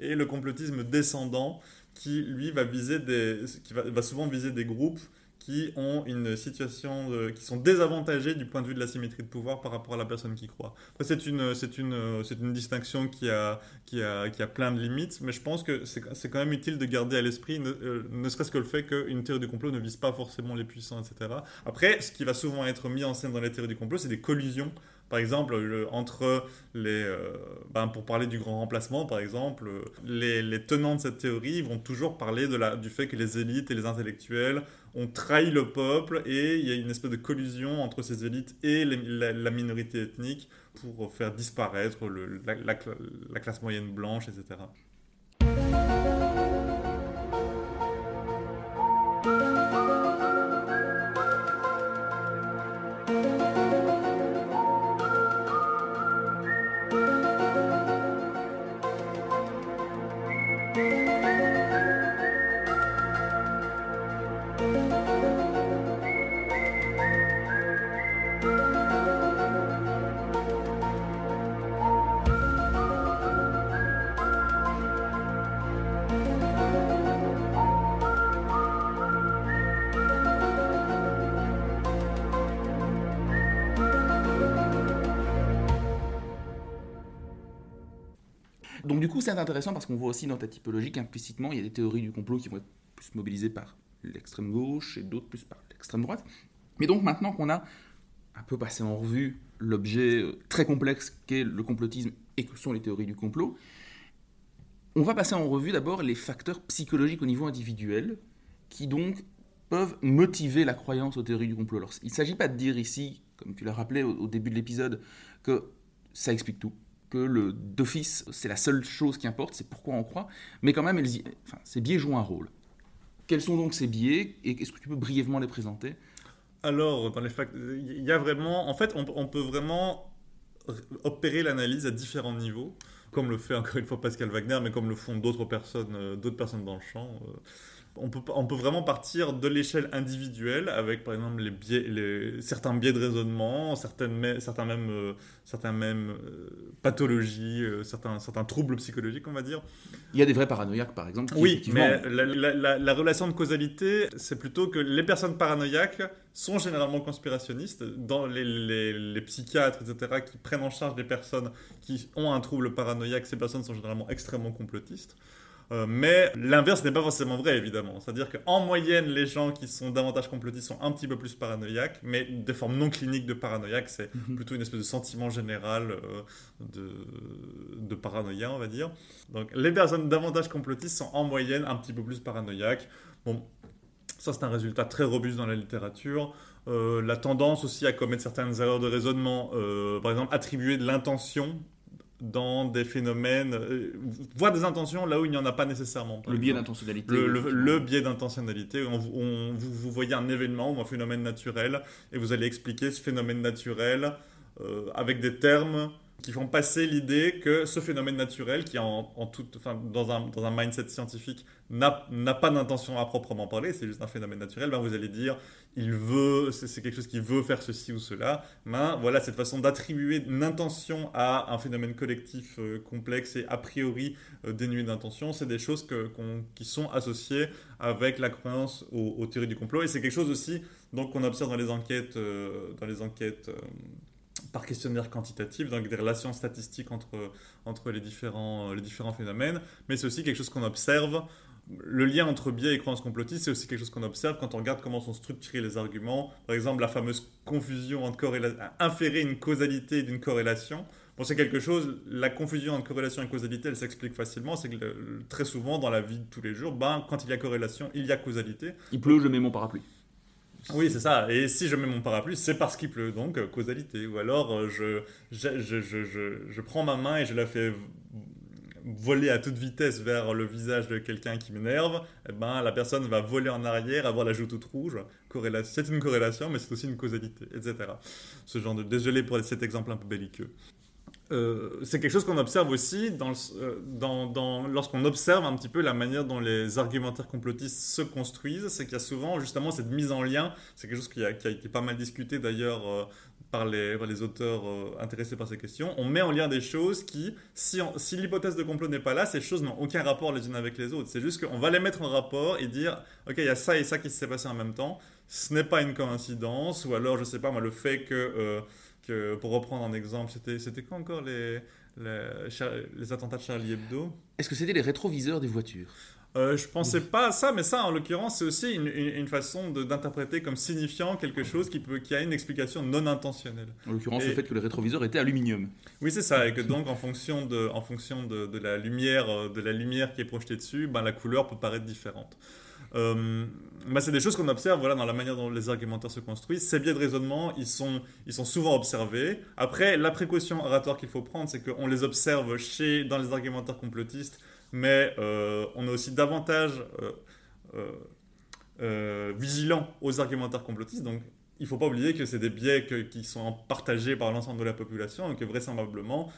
et le complotisme descendant qui lui va viser des, qui va, va souvent viser des groupes qui ont une situation, qui sont désavantagés du point de vue de la symétrie de pouvoir par rapport à la personne qui croit. C'est une, c'est une, c'est une distinction qui a, qui, a, qui a plein de limites, mais je pense que c'est, quand même utile de garder à l'esprit, ne, euh, ne serait-ce que le fait qu'une théorie du complot ne vise pas forcément les puissants, etc. Après, ce qui va souvent être mis en scène dans les théories du complot, c'est des collisions par exemple, entre les. Euh, ben, pour parler du grand remplacement, par exemple, les, les, tenants de cette théorie vont toujours parler de la, du fait que les élites et les intellectuels ont trahi le peuple et il y a une espèce de collusion entre ces élites et la, minorité ethnique pour faire disparaître le, la, la classe moyenne blanche, etc. Intéressant parce qu'on voit aussi dans ta typologie qu'implicitement, il y a des théories du complot qui vont être plus mobilisées par l'extrême gauche et d'autres plus par l'extrême droite. Mais donc maintenant qu'on a un peu passé en revue l'objet euh, très complexe qu'est le complotisme et que sont les théories du complot, on va passer en revue d'abord les facteurs psychologiques au niveau individuel qui donc peuvent motiver la croyance aux théories du complot. Alors, il ne s'agit pas de dire ici, comme tu l'as rappelé au début de l'épisode, que ça explique tout que le d'office, c'est la seule chose qui importe, c'est pourquoi on croit, mais quand même, ces biais jouent un rôle. Quels sont donc ces biais et est-ce que tu peux brièvement les présenter? Alors, dans les il y a vraiment, en fait, on, peut vraiment opérer l'analyse à différents niveaux, comme le fait encore une fois Pascal Wagner, mais comme le font d'autres personnes, euh, d'autres personnes dans le champ. On peut, on peut vraiment partir de l'échelle individuelle avec par exemple les biais, les, certains biais de raisonnement, certaines, certains même, euh, certains même euh, pathologies, euh, certains, certains troubles psychologiques, on va dire. Il y a des vrais paranoïaques par exemple. oui, mais la, la, relation de causalité, c'est plutôt que les personnes paranoïaques sont généralement conspirationnistes. Dans les, les, les, psychiatres, etc., qui prennent en charge des personnes qui ont un trouble paranoïaque, ces personnes sont généralement extrêmement complotistes. Euh, mais l'inverse n'est pas forcément vrai, évidemment. C'est-à-dire qu'en moyenne, les gens qui sont davantage complotistes sont un petit peu plus paranoïaques, mais des formes non cliniques de paranoïaque, c'est mhm. plutôt une espèce de sentiment général euh, de, de, paranoïa, on va dire. Donc les personnes davantage complotistes sont en moyenne un petit peu plus paranoïaques. Bon, ça c'est un résultat très robuste dans la littérature. Euh, la tendance aussi à commettre certaines erreurs de raisonnement, par exemple attribuer de l'intention dans des phénomènes, euh, voir des intentions là où il n'y en a pas nécessairement. Le biais d'intentionnalité. Le, biais d'intentionnalité. On, vous, vous, voyez un événement ou un phénomène naturel et vous allez expliquer ce phénomène naturel euh, avec des termes qui font passer l'idée que ce phénomène naturel, qui en, en enfin, dans, un, dans un mindset scientifique n'a pas d'intention à proprement parler, c'est juste un phénomène naturel, ben vous allez dire, il veut, c'est quelque chose qui veut faire ceci ou cela. Ben, voilà, cette façon d'attribuer une intention à un phénomène collectif euh, complexe et a priori euh, dénué d'intention, c'est des choses qui sont associées avec la croyance aux, théories du complot. Et c'est quelque chose aussi qu'on observe dans les enquêtes, euh, dans les enquêtes par questionnaire quantitatif, donc des relations statistiques entre, entre les, différents, les différents phénomènes, mais c'est aussi quelque chose qu'on observe. Le lien entre biais et croyances complotistes, c'est aussi quelque chose qu'on observe quand on regarde comment sont structurés les arguments. Par exemple, la fameuse confusion entre corrélation, inférer une causalité d'une corrélation. Bon, c'est quelque chose, la confusion entre corrélation et causalité, elle s'explique facilement. C'est que très souvent, dans la vie de tous les jours, ben, quand il y a corrélation, il y a causalité. Il pleut, je mets mon parapluie. Oui, c'est ça. Et si je mets mon parapluie, c'est parce qu'il pleut, donc euh, causalité. Ou alors, euh, je, je, je, je, prends ma main et je la fais voler à toute vitesse vers le visage de quelqu'un qui m'énerve, eh ben, la personne va voler en arrière, avoir la joue toute rouge. C'est une corrélation, mais c'est aussi une causalité, etc. Ce genre de... Désolé pour cet exemple un peu belliqueux. Euh, c'est quelque chose qu'on observe aussi euh, lorsqu'on observe un petit peu la manière dont les argumentaires complotistes se construisent, c'est qu'il y a souvent justement cette mise en lien, c'est quelque chose qui a, été pas mal discuté d'ailleurs euh, par les, auteurs intéressés par ces questions, on met en lien des choses qui, si, l'hypothèse de complot n'est pas là, ces choses n'ont aucun rapport les unes avec les autres. C'est juste qu'on va les mettre en rapport et dire, ok, il y a ça et ça qui s'est passé en même temps. Ce n'est pas une coïncidence, ou alors, je sais pas, le fait que, que pour reprendre un exemple, c'était, c'était quoi encore les, les, attentats de Charlie Hebdo? Est-ce que c'était les rétroviseurs des voitures? Euh, je pensais pas à ça, mais ça, en l'occurrence, c'est aussi une, une- une façon de- d'interpréter comme signifiant quelque chose qui, peut, qui a une explication non intentionnelle. En l'occurrence, Et- le fait que le rétroviseur était aluminium. Oui, c'est ça, et que donc en fonction de, en fonction de, de la lumière, euh, de la lumière qui est projetée dessus, ben, la couleur peut paraître différente. Euh, ben, c'est des choses qu'on observe voilà, dans la manière dont les argumentaires se construisent. Ces biais de raisonnement, ils sont, ils sont souvent observés. Après, la précaution oratoire qu'il faut prendre, c'est qu'on les observe chez, dans les argumentaires complotistes, mais euh, on est aussi davantage euh, euh, vigilant aux argumentaires complotistes. Donc, il ne faut pas oublier que c'est des biais qui sont partagés par l'ensemble de la population et que vraisemblablement,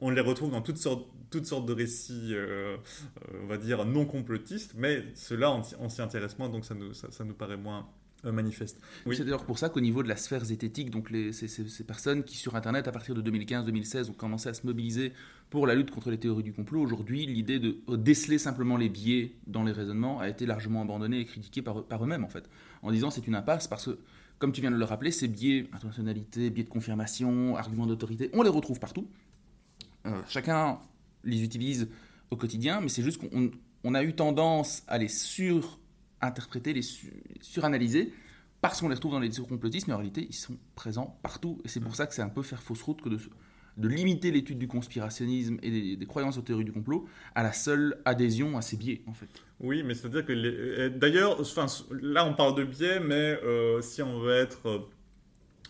on les retrouve dans toutes sortes, toutes sortes de récits, euh, euh, on va dire, non complotistes, mais ceux-là, on, s'y- on s'y intéresse moins, donc ça nous, ça, ça nous paraît moins euh, manifeste. Oui. C'est d'ailleurs pour ça qu'au niveau de la sphère zététique, donc les, ces, ces- ces personnes qui sur Internet, à partir de 2015-2016, ont commencé à se mobiliser pour la lutte contre les théories du complot, aujourd'hui, l'idée de déceler simplement les biais dans les raisonnements a été largement abandonnée et critiquée par, par eux-mêmes, en fait, en disant c'est une impasse parce que, comme tu viens de le rappeler, ces biais, intentionnalité, biais de confirmation, arguments d'autorité, on les retrouve partout. Euh, chacun les utilise au quotidien, mais c'est juste qu'on on- on a eu tendance à les surinterpréter, les, su- les suranalyser, parce qu'on les retrouve dans les discours complotistes, mais en réalité, ils sont présents partout. Et c'est pour ça que c'est un peu faire fausse route que de, limiter l'étude du conspirationnisme et des, croyances aux théories du complot à la seule adhésion à ces biais, en fait. Oui, mais c'est-à-dire que... D'ailleurs, enfin, là, on parle de biais, mais euh, si on veut être euh,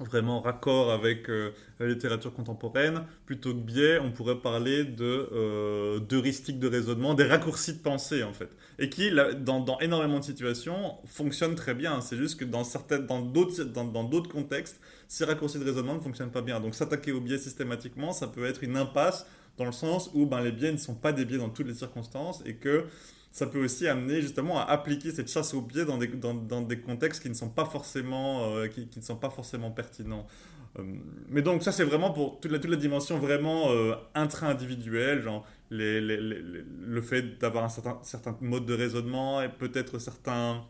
vraiment raccord avec euh, la littérature contemporaine, plutôt que biais, on pourrait parler de euh, d'heuristiques de raisonnement, des raccourcis de pensée, en fait. Et qui, là, dans, dans énormément de situations, fonctionnent très bien. C'est juste que dans certaines, dans d'autres dans, d'autres contextes, ces raccourcis de raisonnement ne fonctionnent pas bien. Donc s'attaquer aux biais systématiquement, ça peut être une impasse dans le sens où ben, les biais ne sont pas des biais dans toutes les circonstances et que ça peut aussi amener justement à appliquer cette chasse aux biais dans des, contextes qui ne sont pas forcément, euh, qui, ne sont pas forcément pertinents. Euh, mais donc ça c'est vraiment pour toute la, toute la dimension vraiment euh, intra-individuelle, genre le fait d'avoir un certain, certain mode de raisonnement et peut-être certains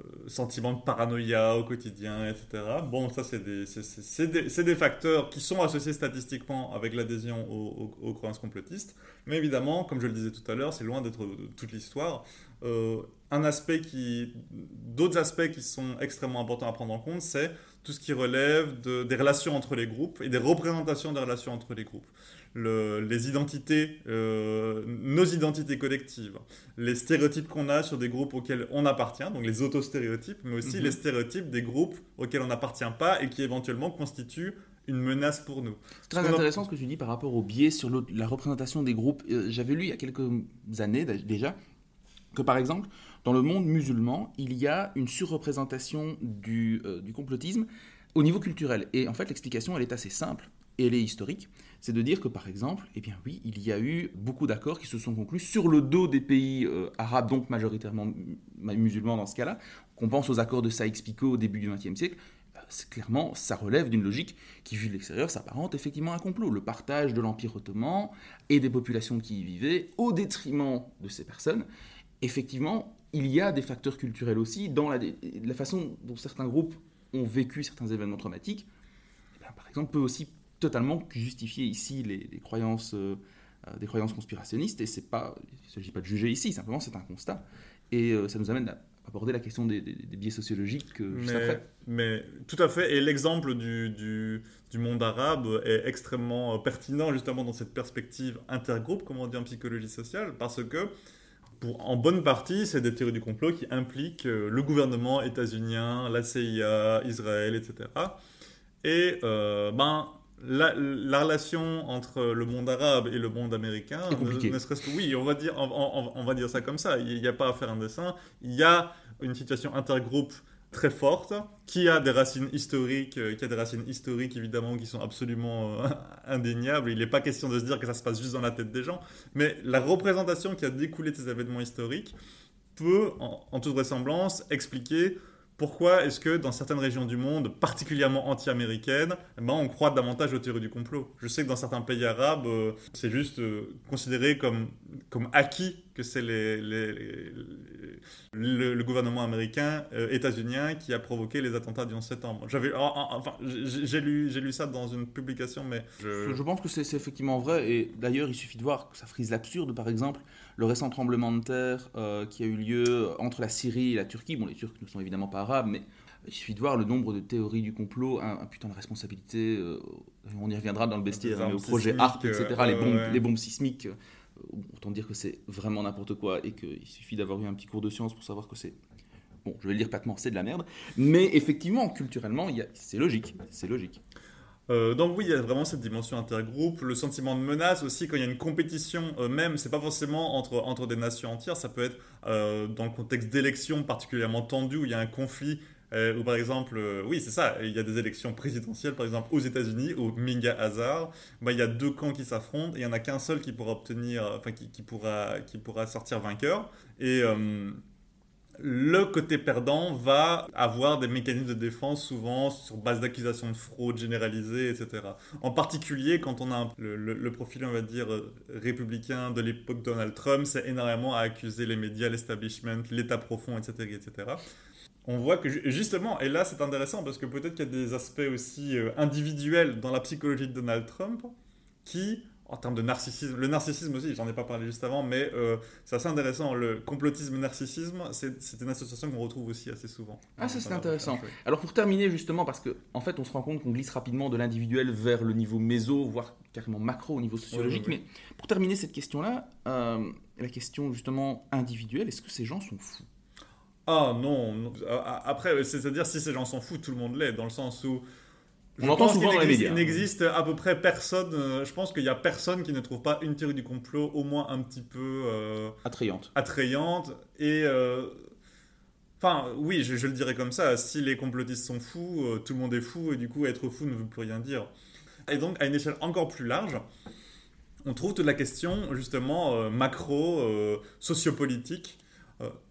euh, sentiments de paranoïa au quotidien, etc. Bon, ça c'est des, des, des facteurs qui sont associés statistiquement avec l'adhésion aux, aux- croyances complotistes. Mais évidemment, comme je le disais tout à l'heure, c'est loin d'être toute l'histoire. Euh, un aspect qui, d'autres aspects qui sont extrêmement importants à prendre en compte, c'est tout ce qui relève de- des relations entre les groupes et des représentations des relations entre les groupes. Le- les identités, euh, nos identités collectives, les stéréotypes qu'on a sur des groupes auxquels on appartient, donc les autostéréotypes, mais aussi Mhm. les stéréotypes des groupes auxquels on n'appartient pas et qui éventuellement constituent une menace pour nous. C'est très a- intéressant ce que tu dis par rapport au biais sur la représentation des groupes. Euh, J'avais lu il y a quelques années dé- déjà que par exemple, dans le monde musulman, il y a une surreprésentation du, euh, du complotisme au niveau culturel. Et en fait, l'explication, elle est assez simple et elle est historique. C'est de dire que, par exemple, eh bien oui, il y a eu beaucoup d'accords qui se sont conclus sur le dos des pays euh, arabes, donc majoritairement mu- musulmans dans ce cas-là. Qu'on pense aux accords de Saïx-Picot au début du XXe siècle. c'est clairement, ça relève d'une logique qui, vu de l'extérieur, s'apparente effectivement à un complot. Le partage de l'Empire ottoman et des populations qui y vivaient au détriment de ces personnes. Effectivement, il y a des facteurs culturels aussi dans la, façon dont certains groupes ont vécu certains événements traumatiques. Eh bien, par exemple, peut aussi totalement justifier ici les, les croyances, euh, euh, des croyances conspirationnistes. Et c'est pas, il ne s'agit pas de juger ici, simplement c'est un constat. Et euh, ça nous amène à aborder la question des, des- des biais sociologiques euh, juste Mais, après. mais tout à fait, et l'exemple du, du, du monde arabe est extrêmement pertinent justement dans cette perspective intergroupe, comme on dit en psychologie sociale, parce que pour, en bonne partie, c'est des théories du complot qui impliquent le gouvernement états-unien, la CIA, Israël, etc. Et euh, ben, la, la relation entre le monde arabe et le monde américain, ne, serait-ce que oui, on va dire, on, on- on va dire ça comme ça. Il n'y a pas à faire un dessin. Il y a une situation intergroupe très forte, qui a des racines historiques, euh, qui a des racines historiques évidemment qui sont absolument euh, indéniables. Il n'est pas question de se dire que ça se passe juste dans la tête des gens, mais la représentation qui a découlé de ces événements historiques peut, en, en toute vraisemblance, expliquer pourquoi est-ce que dans certaines régions du monde, particulièrement anti-américaines, eh ben, on croit davantage aux théories du complot? Je sais que dans certains pays arabes, euh, c'est juste euh, considéré comme, comme acquis que c'est le, gouvernement américain, euh, états-unien, qui a provoqué les attentats du 11 septembre. J'avais, enfin, j'ai lu, j'ai lu ça dans une publication, mais je, je pense que c'est effectivement vrai. Et d'ailleurs, il suffit de voir que ça frise l'absurde. Par exemple, le récent tremblement de terre euh, qui a eu lieu entre la Syrie et la Turquie. Bon, les Turcs ne sont évidemment pas arabes, mais il suffit de voir le nombre de théories du complot, un, putain de responsabilité. Euh, on y reviendra dans le bestiaire, mais au projet ARP, etc., les, bombes, les bombes sismiques. Euh, autant dire que c'est vraiment n'importe quoi et qu'il suffit d'avoir eu un petit cours de science pour savoir que c'est bon, je vais le dire platement, c'est de la merde. Mais effectivement, culturellement, c'est logique. C'est logique. Euh, donc oui, il y a vraiment cette dimension intergroupe, le sentiment de menace aussi quand il y a une compétition euh, même, c'est pas forcément entre, entre des nations entières, ça peut être euh, dans le contexte d'élections particulièrement tendues où il y a un conflit, ou par exemple, oui c'est ça, il y a des élections présidentielles par exemple aux États-Unis, au Minga Hazard, bah, il y a deux camps qui s'affrontent et il y en a qu'un seul qui pourra obtenir, enfin qui, qui, pourra, qui pourra sortir vainqueur. Et le côté perdant va avoir des mécanismes de défense souvent sur base d'accusations de fraude généralisée, etc. En particulier, quand on a le, profil, on va dire, républicain de l'époque Donald Trump, c'est énormément à accuser les médias, l'establishment, l'État profond, etc., etc. On voit que justement, et là c'est intéressant parce que peut-être qu'il y a des aspects aussi euh, individuels dans la psychologie de Donald Trump qui en termes de narcissisme, le narcissisme aussi, j'en ai pas parlé juste avant, mais euh, c'est assez intéressant. Le complotisme-narcissisme, c'est une association qu'on retrouve aussi assez souvent. Ah, ça c'est intéressant. Alors pour terminer justement, parce qu'en en fait on se rend compte qu'on glisse rapidement de l'individuel vers le niveau méso, voire carrément macro au niveau sociologique, mais pour terminer cette question-là, euh, la question justement individuelle, est-ce que ces gens sont fous? Ah non, après, c'est-à-dire si ces gens sont fous, tout le monde l'est, dans le sens où on entend souvent dans les médias. Il n'existe à peu près personne. Euh, je pense qu'il n'y a personne qui ne trouve pas une théorie du complot au moins un petit peu euh, attrayante. Attrayante et euh, Enfin, oui, je, le dirais comme ça. Si les complotistes sont fous, tout le monde est fou, et du coup, être fou ne veut plus rien dire. Et donc, à une échelle encore plus large, on trouve toute la question, justement, macro, sociopolitique,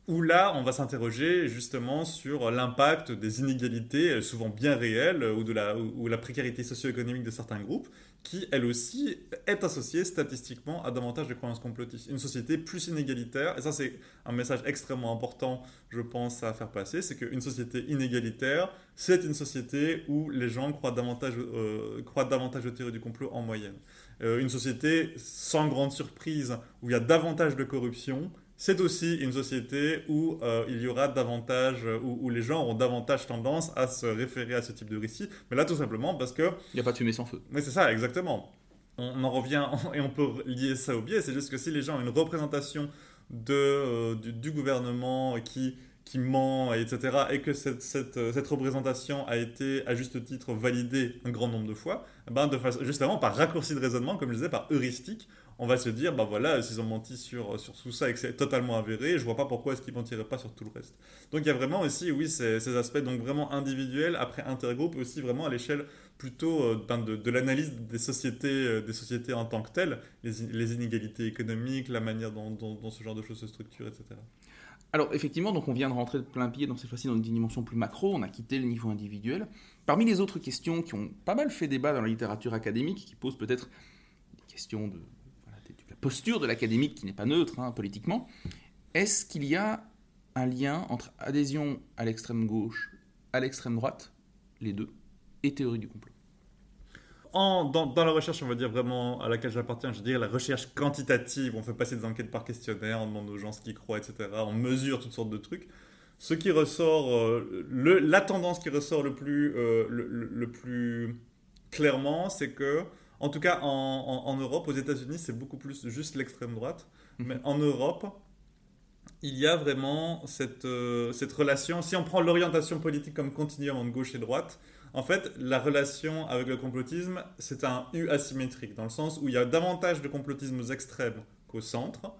où là, on va s'interroger justement sur l'impact des inégalités, souvent bien réelles, ou de la, ou la précarité socio-économique de certains groupes, qui, elle aussi, est associée statistiquement à davantage de croyances complotistes. Une société plus inégalitaire, et ça c'est un message extrêmement important, je pense, à faire passer, c'est qu'une société inégalitaire, c'est une société où les gens croient davantage, euh, croient davantage aux théories du complot en moyenne. Euh, une société sans grande surprise, où il y a davantage de corruption, c'est aussi une société où euh, il y aura davantage, euh, où, les gens auront davantage tendance à se référer à ce type de récit. Mais là, tout simplement parce que... Il n'y a pas de fumée sans feu. Mais c'est ça, exactement. On en revient, et on peut lier ça au biais, c'est juste que si les gens ont une représentation de, euh, du, gouvernement qui qui ment, etc., et que cette, cette, cette, représentation a été, à juste titre, validée un grand nombre de fois, eh ben de justement par raccourci de raisonnement, comme je disais, par heuristique, on va se dire, bah voilà, s'ils ont menti sur, sur tout ça et que c'est totalement avéré, je vois pas pourquoi est-ce qu'ils mentiraient pas sur tout le reste. Donc il y a vraiment aussi, oui, ces, ces aspects donc vraiment individuels, après intergroupe, aussi vraiment à l'échelle plutôt euh, ben, de, l'analyse des sociétés, euh, des sociétés en tant que telles, les, inégalités économiques, la manière dont, ce genre de choses se structurent, etc. Alors effectivement, donc on vient de rentrer de plein pied dans cette fois-ci dans une dimension plus macro, on a quitté le niveau individuel. Parmi les autres questions qui ont pas mal fait débat dans la littérature académique, qui posent peut-être des questions de posture de l'académique qui n'est pas neutre hein, politiquement, est-ce qu'il y a un lien entre adhésion à l'extrême gauche, à l'extrême droite, les deux, et théorie du complot? Dans, la recherche, on va dire vraiment à laquelle j'appartiens, je dire la recherche quantitative, on fait passer des enquêtes par questionnaire, on demande aux gens ce qu'ils croient, etc. On mesure toutes sortes de trucs. Ce qui ressort, euh, la tendance qui ressort le plus, euh, le, plus clairement, c'est que en tout cas, en, Europe, aux États-Unis, c'est beaucoup plus juste l'extrême droite. Mhm. Mais en Europe, il y a vraiment cette, euh, cette relation. Si on prend l'orientation politique comme continuum entre gauche et droite, en fait, la relation avec le complotisme, c'est un U asymétrique, dans le sens où il y a davantage de complotismes extrêmes qu'au centre,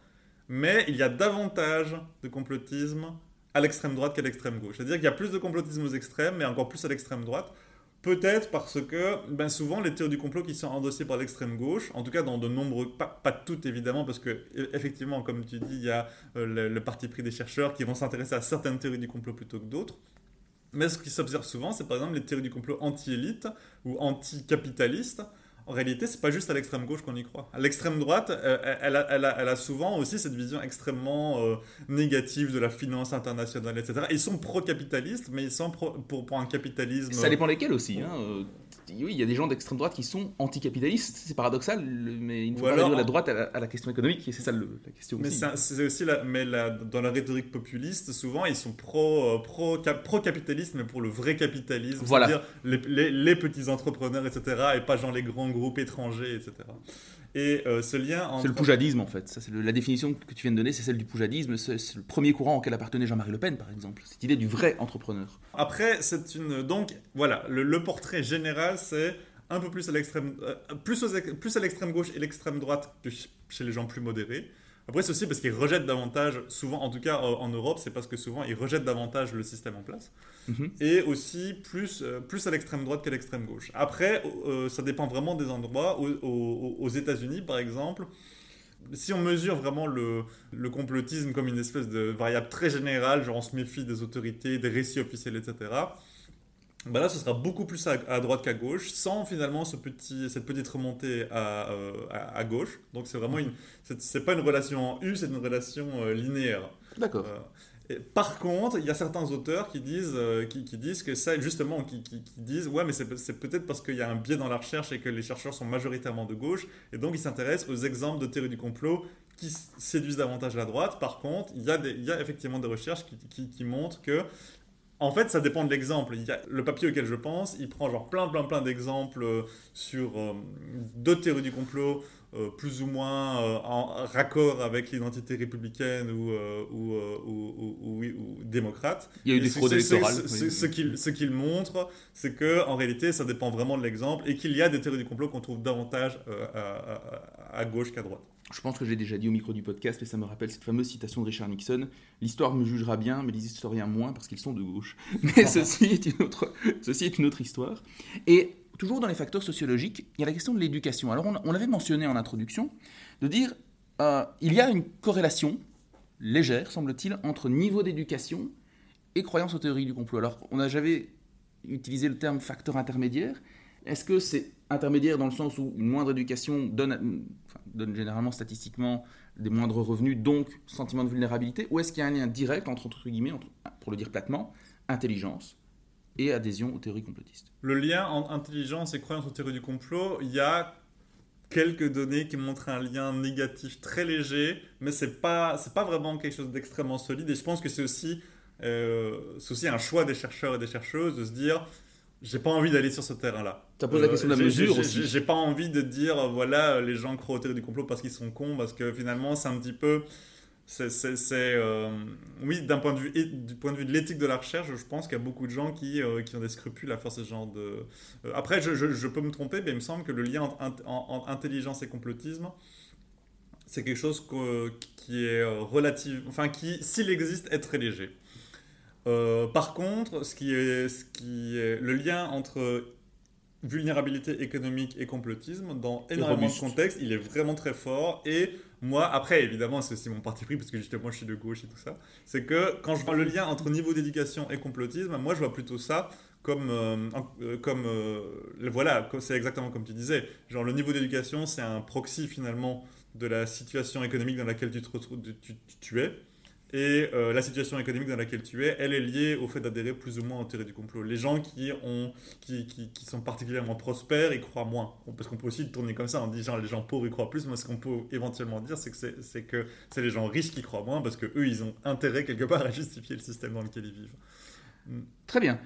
mais il y a davantage de complotisme à l'extrême droite qu'à l'extrême gauche. C'est-à-dire qu'il y a plus de complotisme aux extrêmes, mais encore plus à l'extrême droite. Peut-être parce que ben souvent les théories du complot qui sont endossées par l'extrême gauche, en tout cas dans de nombreux, pas, pas toutes évidemment, parce que e, effectivement, comme tu dis, il y a euh, le, parti pris des chercheurs qui vont s'intéresser à certaines théories du complot plutôt que d'autres. Mais ce qui s'observe souvent, c'est par exemple les théories du complot anti-élite ou anti-capitaliste. En réalité, c'est pas juste à l'extrême gauche qu'on y croit. À l'extrême droite, euh, elle, a, elle, a, elle, a, souvent aussi cette vision extrêmement euh, négative de la finance internationale, etc. Ils sont pro-capitalistes, mais ils sont pro, pour, pour, un capitalisme. Ça dépend lesquels aussi. Hein. Euh, oui, il y a des gens d'extrême droite qui sont anticapitalistes, c'est paradoxal, mais il ne faut pas réduire la droite à la, à la, question économique, et c'est ça le, la question mais aussi. C'est aussi la, mais la, dans la rhétorique populiste, souvent ils sont pro, pro, pro capitalisme, mais pour le vrai capitalisme, voilà. c'est-à-dire les, les, les, petits entrepreneurs, etc., et pas genre les grands groupes étrangers, etc. Et euh, ce lien entre... C'est le poujadisme en fait. Ça, c'est la définition que tu viens de donner, c'est celle du poujadisme. C'est le premier courant auquel appartenait Jean-Marie Le Pen, par exemple. Cette idée du vrai entrepreneur. Après, c'est une. Donc, voilà, le, le portrait général, c'est un peu plus à l'extrême, euh, plus, aux, plus à l'extrême gauche et l'extrême droite que chez les gens plus modérés. Après, c'est aussi parce qu'ils rejettent davantage, souvent, en tout cas en Europe, c'est parce que souvent ils rejettent davantage le système en place. -hmm. Et aussi plus, euh, plus à l'extrême droite qu'à l'extrême gauche. Après, euh, ça dépend vraiment des endroits. Aux, aux, aux États-Unis, par exemple, si on mesure vraiment le, le, complotisme comme une espèce de variable très générale, genre on se méfie des autorités, des récits officiels, etc., bah là, ce sera beaucoup plus à, à droite qu'à gauche, sans finalement ce petit, cette petite remontée à, euh, à, à gauche. Donc c'est vraiment une, c'est pas une relation en U, c'est une relation euh, linéaire. D'accord. Euh, par contre, il y a certains auteurs qui disent, qui, qui, disent que ça, justement, qui, qui, qui disent, ouais, mais c'est peut-être parce qu'il y a un biais dans la recherche et que les chercheurs sont majoritairement de gauche, et donc ils s'intéressent aux exemples de théorie du complot qui séduisent davantage la droite. Par contre, il y a, des, il y a effectivement des recherches qui, montrent que en fait, ça dépend de l'exemple. Le papier auquel je pense, il prend genre plein, plein, plein d'exemples sur euh, d'autres théories du complot, euh, plus ou moins euh, en raccord avec l'identité républicaine ou, euh, ou, ou, démocrate. Il y a eu des fraudes électorales. Ce, ce, oui. ce qu'il montre, c'est que en réalité, ça dépend vraiment de l'exemple et qu'il y a des théories du complot qu'on trouve davantage à, à, à gauche qu'à droite. Je pense que j'ai déjà dit au micro du podcast, mais ça me rappelle cette fameuse citation de Richard Nixon L'histoire me jugera bien, mais les historiens moins parce qu'ils sont de gauche. Mais ceci est, une autre, ceci est une autre histoire. Et toujours dans les facteurs sociologiques, il y a la question de l'éducation. Alors, on, l'avait mentionné en introduction, de dire euh, il y a une corrélation légère, semble-t-il, entre niveau d'éducation et croyance aux théories du complot. Alors, on n'a jamais utilisé le terme facteur intermédiaire. Est-ce que c'est intermédiaire dans le sens où une moindre éducation donne, généralement statistiquement des moindres revenus, donc sentiment de vulnérabilité, ou est-ce qu'il y a un lien direct entre, entre guillemets, pour le dire platement, intelligence et adhésion aux théories complotistes? Le lien entre intelligence et croyance aux théories du complot, il y a quelques données qui montrent un lien négatif très léger, mais c'est pas pas vraiment quelque chose d'extrêmement solide. Et je pense que c'est aussi euh, aussi un choix des chercheurs et des chercheuses de se dire j'ai pas envie d'aller sur ce terrain-là. Ça pose la question de la mesure aussi. J'ai pas envie de dire voilà les gens croient théories du complot parce qu'ils sont cons parce que finalement c'est un petit peu c'est euh, oui d'un point de vue du point de vue de l'éthique de la recherche je pense qu'il y a beaucoup de gens qui, euh, qui ont des scrupules à faire ce genre de euh, après je, je, je, peux me tromper mais il me semble que le lien entre, intelligence et complotisme c'est quelque chose que, qui est relative enfin qui s'il existe est très léger euh, par contre, ce qui, est, ce qui est le lien entre vulnérabilité économique et complotisme, dans énormément de contextes, il est vraiment très fort. Et moi, après, évidemment, c'est aussi mon parti pris, parce que justement, je suis de gauche et tout ça. C'est que quand je vois le lien entre niveau d'éducation et complotisme, moi, je vois plutôt ça comme, euh, comme euh, voilà, c'est exactement comme tu disais. Genre, le niveau d'éducation, c'est un proxy finalement de la situation économique dans laquelle tu, te tu, tu es. Et euh, la situation économique dans laquelle tu es, elle est liée au fait d'adhérer plus ou moins aux théories du complot. Les gens qui, ont, qui, qui, sont particulièrement prospères, ils croient moins. Parce qu'on peut aussi tourner comme ça en disant les gens pauvres, ils croient plus. Moi, ce qu'on peut éventuellement dire, c'est que c'est les gens riches qui croient moins parce que eux, ils ont intérêt quelque part à justifier le système dans lequel ils vivent. Mm. Très bien.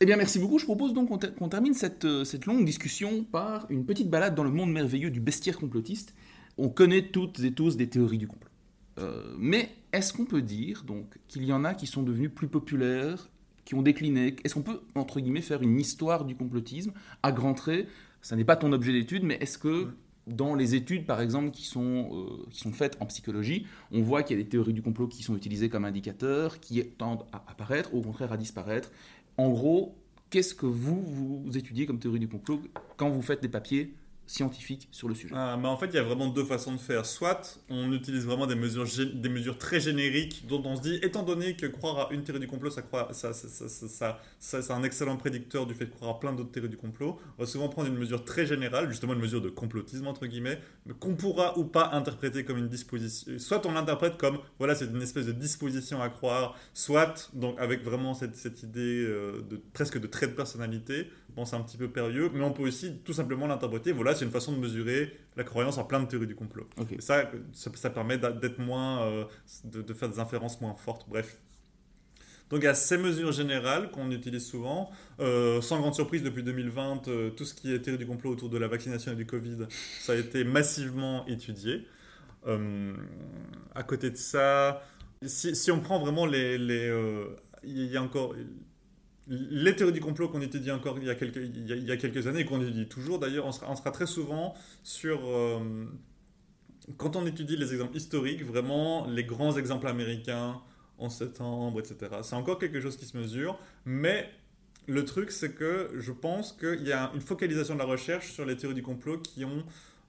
Eh bien, merci beaucoup. Je propose donc qu'on qu termine cette, euh, cette longue discussion par une petite balade dans le monde merveilleux du bestiaire complotiste. On connaît toutes et tous des théories du complot. Euh, mais est-ce qu'on peut dire donc qu'il y en a qui sont devenus plus populaires, qui ont décliné? Est-ce qu'on peut, entre guillemets, faire une histoire du complotisme à grands traits? Ça n'est pas ton objet d'étude, mais est-ce que dans les études, par exemple, qui sont, euh, qui sont faites en psychologie, on voit qu'il y a des théories du complot qui sont utilisées comme indicateurs, qui tendent à apparaître, ou au contraire à disparaître? En gros, qu'est-ce que vous, vous étudiez comme théorie du complot quand vous faites des papiers scientifique sur le sujet. Ah, en fait, il y a vraiment deux façons de faire. Soit on utilise vraiment des mesures, des mesures très génériques dont on se dit, étant donné que croire à une théorie du complot, ça, ça, ça, ça c'est un excellent prédicteur du fait de croire à plein d'autres théories du complot, on va souvent prendre une mesure très générale, justement une mesure de complotisme, entre guillemets, qu'on pourra ou pas interpréter comme une disposition. Soit on l'interprète comme, voilà, c'est une espèce de disposition à croire, soit, donc avec vraiment cette, cette idée euh, de presque de trait de personnalité, bon, c'est un petit peu périlleux, mais on peut aussi tout simplement l'interpréter, voilà, c'est une façon de mesurer la croyance en plein de théories du complot. ça, ça, permet d'être moins, euh, de, faire des inférences moins fortes. Bref. Donc il y a ces mesures générales qu'on utilise souvent. Euh, sans grande surprise, depuis 2020, euh, tout ce qui est théorie du complot autour de la vaccination et du Covid, ça a été massivement étudié. à côté de ça, si, si, on prend vraiment les... les il y a encore les théories du complot qu'on étudie encore il y a quelques, années et qu'on étudie toujours d'ailleurs, on sera, on sera, très souvent sur... Euh, quand on étudie les exemples historiques, vraiment les grands exemples américains en septembre, etc. C'est encore quelque chose qui se mesure, mais le truc c'est que je pense qu'il y a une focalisation de la recherche sur les théories du complot qui ont...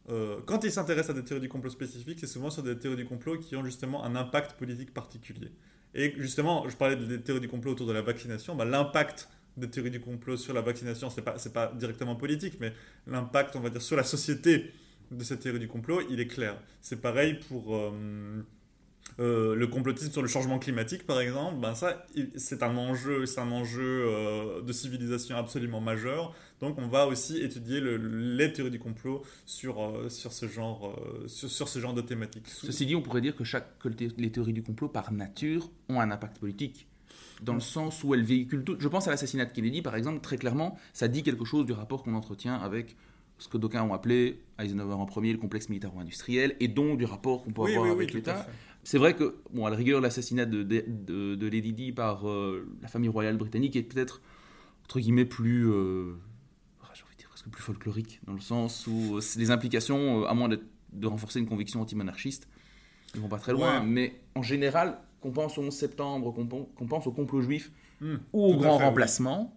Euh, quand ils s'intéressent à des théories du complot spécifiques, c'est souvent sur des théories du complot qui ont justement un impact politique particulier. Et justement, je parlais des théories du complot autour de la vaccination. Bah, l'impact des théories du complot sur la vaccination, c'est pas, pas directement politique, mais l'impact, on va dire, sur la société de cette théorie du complot, il est clair. C'est pareil pour euh, euh, le complotisme sur le changement climatique, par exemple. Ben ça, c'est un enjeu, c'est un enjeu euh, de civilisation absolument majeur. Donc, on va aussi étudier le, les théories du complot sur, euh, sur, ce genre, sur, ce genre de thématiques. Ceci dit, on pourrait dire que, chaque, les théories du complot, par nature, ont un impact politique. Dans le sens où elles véhiculent tout. Je pense à l'assassinat de Kennedy, par exemple, très clairement, ça dit quelque chose du rapport qu'on entretient avec ce que d'aucuns ont appelé Eisenhower en premier, le complexe militaro-industriel, et donc du rapport qu'on peut avoir avec l'État. C'est vrai que, bon, à la rigueur, l'assassinat de, de, de, Lady Di par euh, la famille royale britannique est peut-être, entre guillemets, plus plus folklorique, dans le sens où euh, les implications, euh, à moins de renforcer une conviction anti-monarchiste, ne vont pas très loin. Mais en général, qu'on pense au 11 septembre, qu'on pense au complot juif hmm, ou au grand remplacement,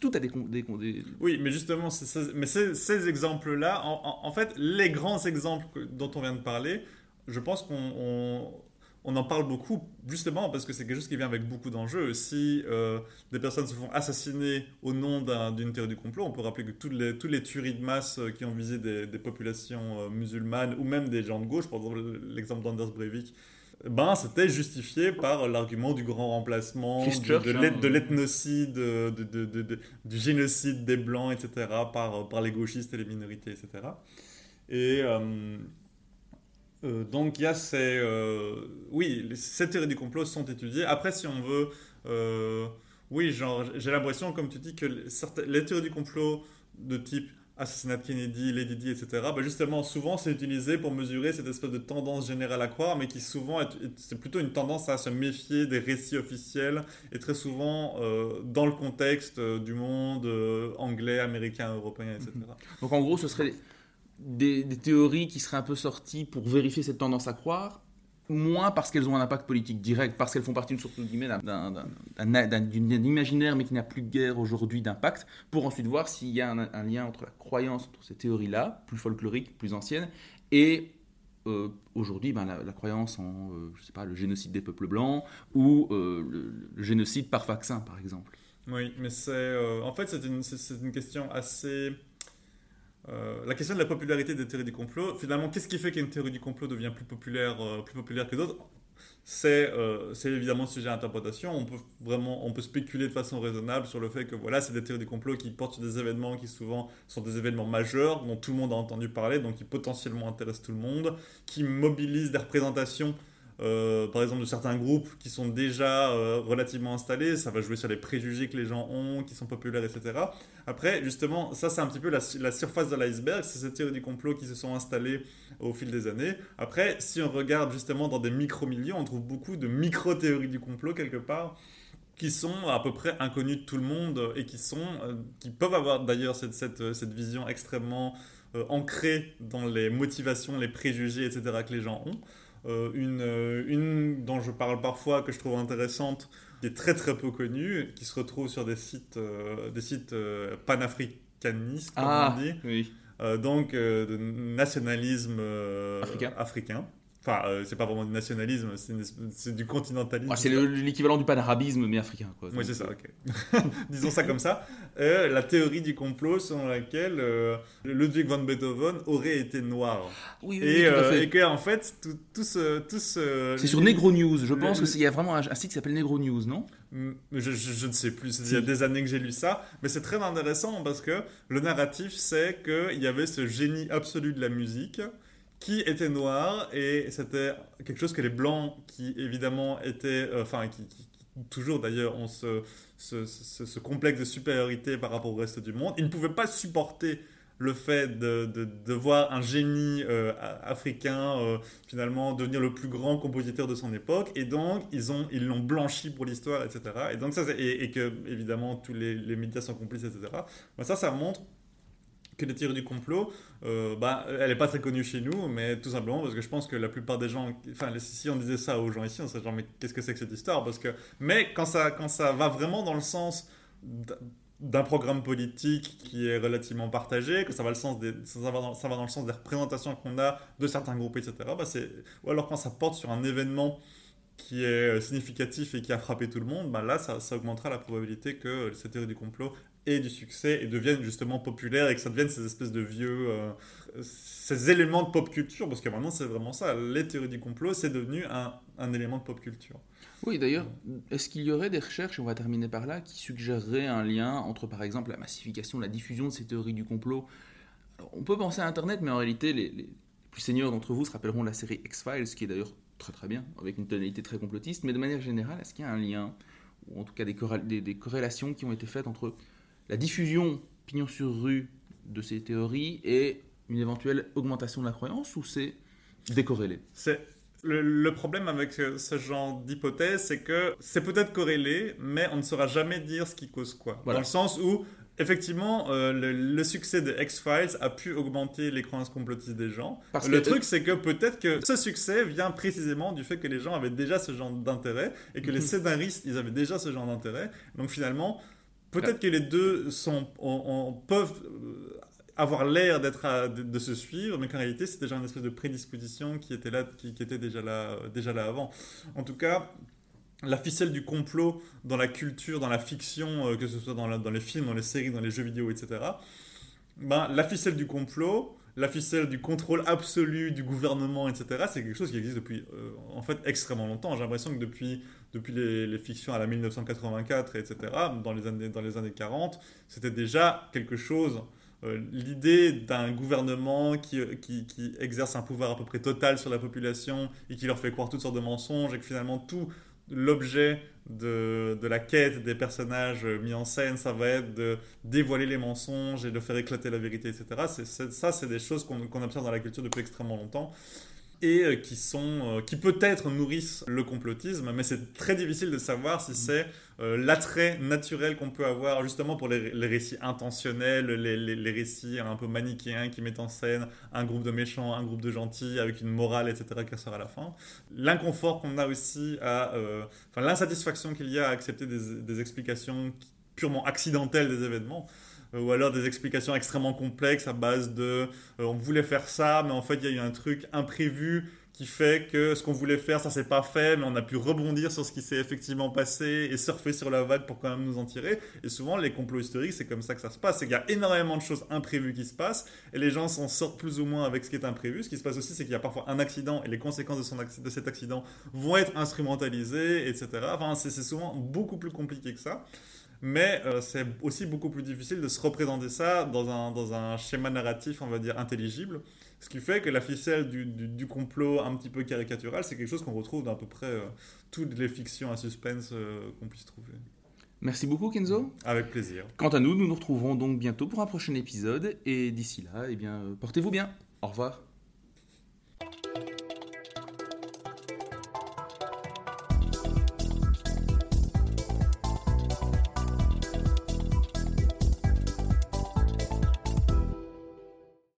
tout a des, des, Oui, mais justement, mais ces, exemples-là, en, fait, les grands exemples dont on vient de parler, je pense qu'on on en parle beaucoup justement parce que c'est quelque chose qui vient avec beaucoup d'enjeux. Si euh, des personnes se font assassiner au nom d'une théorie du complot, on peut rappeler que toutes les, toutes les tueries de masse euh, qui ont visé des, populations euh, musulmanes ou même des gens de gauche, par exemple l'exemple d'Anders Breivik, ben, c'était justifié par l'argument du grand remplacement, de, de l'ethnocide, du génocide des blancs, etc., par, par les gauchistes et les minorités, etc. Et euh, donc il y a ces... Euh, oui, ces théories du complot sont étudiées. Après, si on veut... Euh, oui, genre, j'ai l'impression, comme tu dis, que les théories du complot de type assassinat de Kennedy, Lady Di, etc., bah justement, souvent c'est utilisé pour mesurer cette espèce de tendance générale à croire, mais qui souvent, c'est plutôt une tendance à se méfier des récits officiels, et très souvent dans le contexte du monde anglais, américain, européen, etc. Donc en gros, ce serait des, théories qui seraient un peu sorties pour vérifier cette tendance à croire, moins parce qu'elles ont un impact politique direct, parce qu'elles font partie d'un imaginaire mais qui n'a plus de guerre aujourd'hui d'impact, pour ensuite voir s'il y a un, lien entre la croyance, entre ces théories-là, plus folkloriques, plus anciennes, et euh, aujourd'hui ben, la, croyance en euh, je sais pas, le génocide des peuples blancs ou euh, le, génocide par vaccin, par exemple. Oui, mais c'est en fait c'est une, une question assez euh, la question de la popularité des théories du complot, finalement, qu'est-ce qui fait qu'une théorie du complot devient plus populaire, euh, plus populaire que d'autres? Euh, c'est évidemment sujet à interprétation. On peut vraiment, on peut spéculer de façon raisonnable sur le fait que voilà, c'est des théories du complot qui portent sur des événements qui souvent sont des événements majeurs dont tout le monde a entendu parler, donc qui potentiellement intéressent tout le monde, qui mobilisent des représentations euh, par exemple de certains groupes qui sont déjà euh, relativement installés, ça va jouer sur les préjugés que les gens ont, qui sont populaires, etc. Après, justement, ça c'est un petit peu la, surface de l'iceberg, c'est ces théories du complot qui se sont installées au fil des années. Après, si on regarde justement dans des micro-milieux, on trouve beaucoup de micro-théories du complot quelque part qui sont à peu près inconnues de tout le monde et qui, sont, euh, qui peuvent avoir d'ailleurs cette, vision extrêmement ancrée dans les motivations, les préjugés, etc. que les gens ont. Euh, une, euh, une dont je parle parfois, que je trouve intéressante, qui est très très peu connue, qui se retrouve sur des sites, euh, des sites panafricains africaniste, comme Ah, on dit. oui. Donc de nationalisme Africain. africain. Enfin, euh, c'est pas vraiment du nationalisme, c'est du continentalisme. Ouais, c'est le- l'équivalent du panarabisme, mais africain. Quoi. Oui, c'est ça, ok. Disons ça comme ça. Euh, la théorie du complot selon laquelle euh, Ludwig van Beethoven aurait été noir. Oui, oui, Et, oui, tout à euh, fait. et que, en fait, tout, tout ce. Tout ce C'est sur Negro News. Je pense qu'il y a vraiment un, un site qui s'appelle Negro News, non? Mm, Je, je- je ne sais plus, il y a des années que j'ai lu ça, mais c'est très intéressant parce que le narratif, c'est qu'il y avait ce génie absolu de la musique qui était noir et c'était quelque chose que les blancs, qui évidemment étaient, euh, enfin, qui, toujours d'ailleurs ont ce, complexe de supériorité par rapport au reste du monde, ils ne pouvaient pas supporter le fait de, voir un génie euh, africain euh, finalement devenir le plus grand compositeur de son époque et donc ils ont l'ont blanchi pour l'histoire etc et donc ça et, et que évidemment tous les, les médias sont complices etc Bah, ça ça montre que les théories du complot, euh, bah, elle n'est pas très connue chez nous, mais tout simplement parce que je pense que la plupart des gens, enfin, si on disait ça aux gens ici, on serait genre, mais qu'est-ce que c'est que cette histoire? Parce que, Mais quand ça, quand ça va vraiment dans le sens d'un programme politique qui est relativement partagé, que ça va, des, dans, ça va dans le sens des représentations qu'on a de certains groupes, etc., bah, ou alors quand ça porte sur un événement qui est euh, significatif et qui a frappé tout le monde, bah là, ça, ça augmentera la probabilité que ces théories du complot aient du succès et deviennent justement populaires et que ça devienne ces espèces de vieux, euh, ces éléments de pop culture, parce que maintenant c'est vraiment ça, les théories du complot, c'est devenu un, un élément de pop culture. Oui, d'ailleurs, est-ce qu'il y aurait des recherches, on va terminer par là, qui suggéreraient un lien entre, par exemple, la massification, la diffusion de ces théories du complot? Alors, On peut penser à Internet, mais en réalité, les, les plus seniors d'entre vous se rappelleront la série X-Files, qui est d'ailleurs très très bien, avec une tonalité très complotiste, mais de manière générale, est-ce qu'il y a un lien, ou en tout cas des, des- des corrélations qui ont été faites entre la diffusion pignon sur rue de ces théories et une éventuelle augmentation de la croyance, ou c'est décorrélé? C'est le, le problème avec ce, ce genre d'hypothèse, c'est que c'est peut-être corrélé, mais on ne saura jamais dire ce qui cause quoi. Voilà. Dans le sens où, effectivement, euh, le, le succès de X-Files a pu augmenter les croyances complotistes des gens. Parce le que- truc, c'est que peut-être que ce succès vient précisément du fait que les gens avaient déjà ce genre d'intérêt et que les Mhm. scénaristes, ils avaient déjà ce genre d'intérêt. Donc finalement, peut-être que les deux sont, on- on- peuvent euh, avoir l'air d'être de, de se suivre, mais qu'en réalité, c'est déjà une espèce de prédisposition qui était là, qui, qui était déjà là, déjà là avant. En tout cas, la ficelle du complot dans la culture, dans la fiction, euh, que ce soit dans, les films, dans les séries, dans les jeux vidéo, etc. Ben, la ficelle du complot, la ficelle du contrôle absolu du gouvernement, etc. C'est quelque chose qui existe depuis, euh, en fait, extrêmement longtemps. J'ai l'impression que depuis, depuis les, les fictions à la 1984, etc., dans les années, dans les années 40, c'était déjà quelque chose. euh, L'idée d'un gouvernement qui, qui, qui exerce un pouvoir à peu près total sur la population et qui leur fait croire toutes sortes de mensonges et que finalement tout l'objet de, de la quête des personnages mis en scène, ça va être de dévoiler les mensonges et de faire éclater la vérité, etc. C'est- ça, c'est des choses qu'on qu'on observe dans la culture depuis extrêmement longtemps et euh, qui sont euh, qui peut-être nourrissent le complotisme, mais c'est très difficile de savoir si c'est euh, l'attrait naturel qu'on peut avoir justement pour les, les récits intentionnels, les, les- les récits un peu manichéens qui mettent en scène un groupe de méchants, un groupe de gentils avec une morale, etc. qui ressort à la fin. L'inconfort qu'on a aussi à, euh, enfin l'insatisfaction qu'il y a à accepter des, des explications purement accidentelles des événements ou alors des explications extrêmement complexes à base de euh, on voulait faire ça, mais en fait il y a eu un truc imprévu qui fait que ce qu'on voulait faire, ça s'est pas fait, mais on a pu rebondir sur ce qui s'est effectivement passé et surfer sur la vague pour quand même nous en tirer. Et souvent, les complots historiques, c'est comme ça que ça se passe. C'est qu'il y a énormément de choses imprévues qui se passent et les gens s'en sortent plus ou moins avec ce qui est imprévu. Ce qui se passe aussi, c'est qu'il y a parfois un accident et les conséquences de, son de cet accident vont être instrumentalisées, etc. Enfin, c'est souvent beaucoup plus compliqué que ça. Mais euh, c'est aussi beaucoup plus difficile de se représenter ça dans un, dans un schéma narratif, on va dire, intelligible. Ce qui fait que la ficelle du, du, du complot un petit peu caricatural, c'est quelque chose qu'on retrouve dans à peu près euh, toutes les fictions à suspense euh, qu'on puisse trouver. Merci beaucoup Kenzo. Avec plaisir. Quant à nous, nous nous retrouverons donc bientôt pour un prochain épisode et d'ici là, eh bien, portez-vous bien. Au revoir.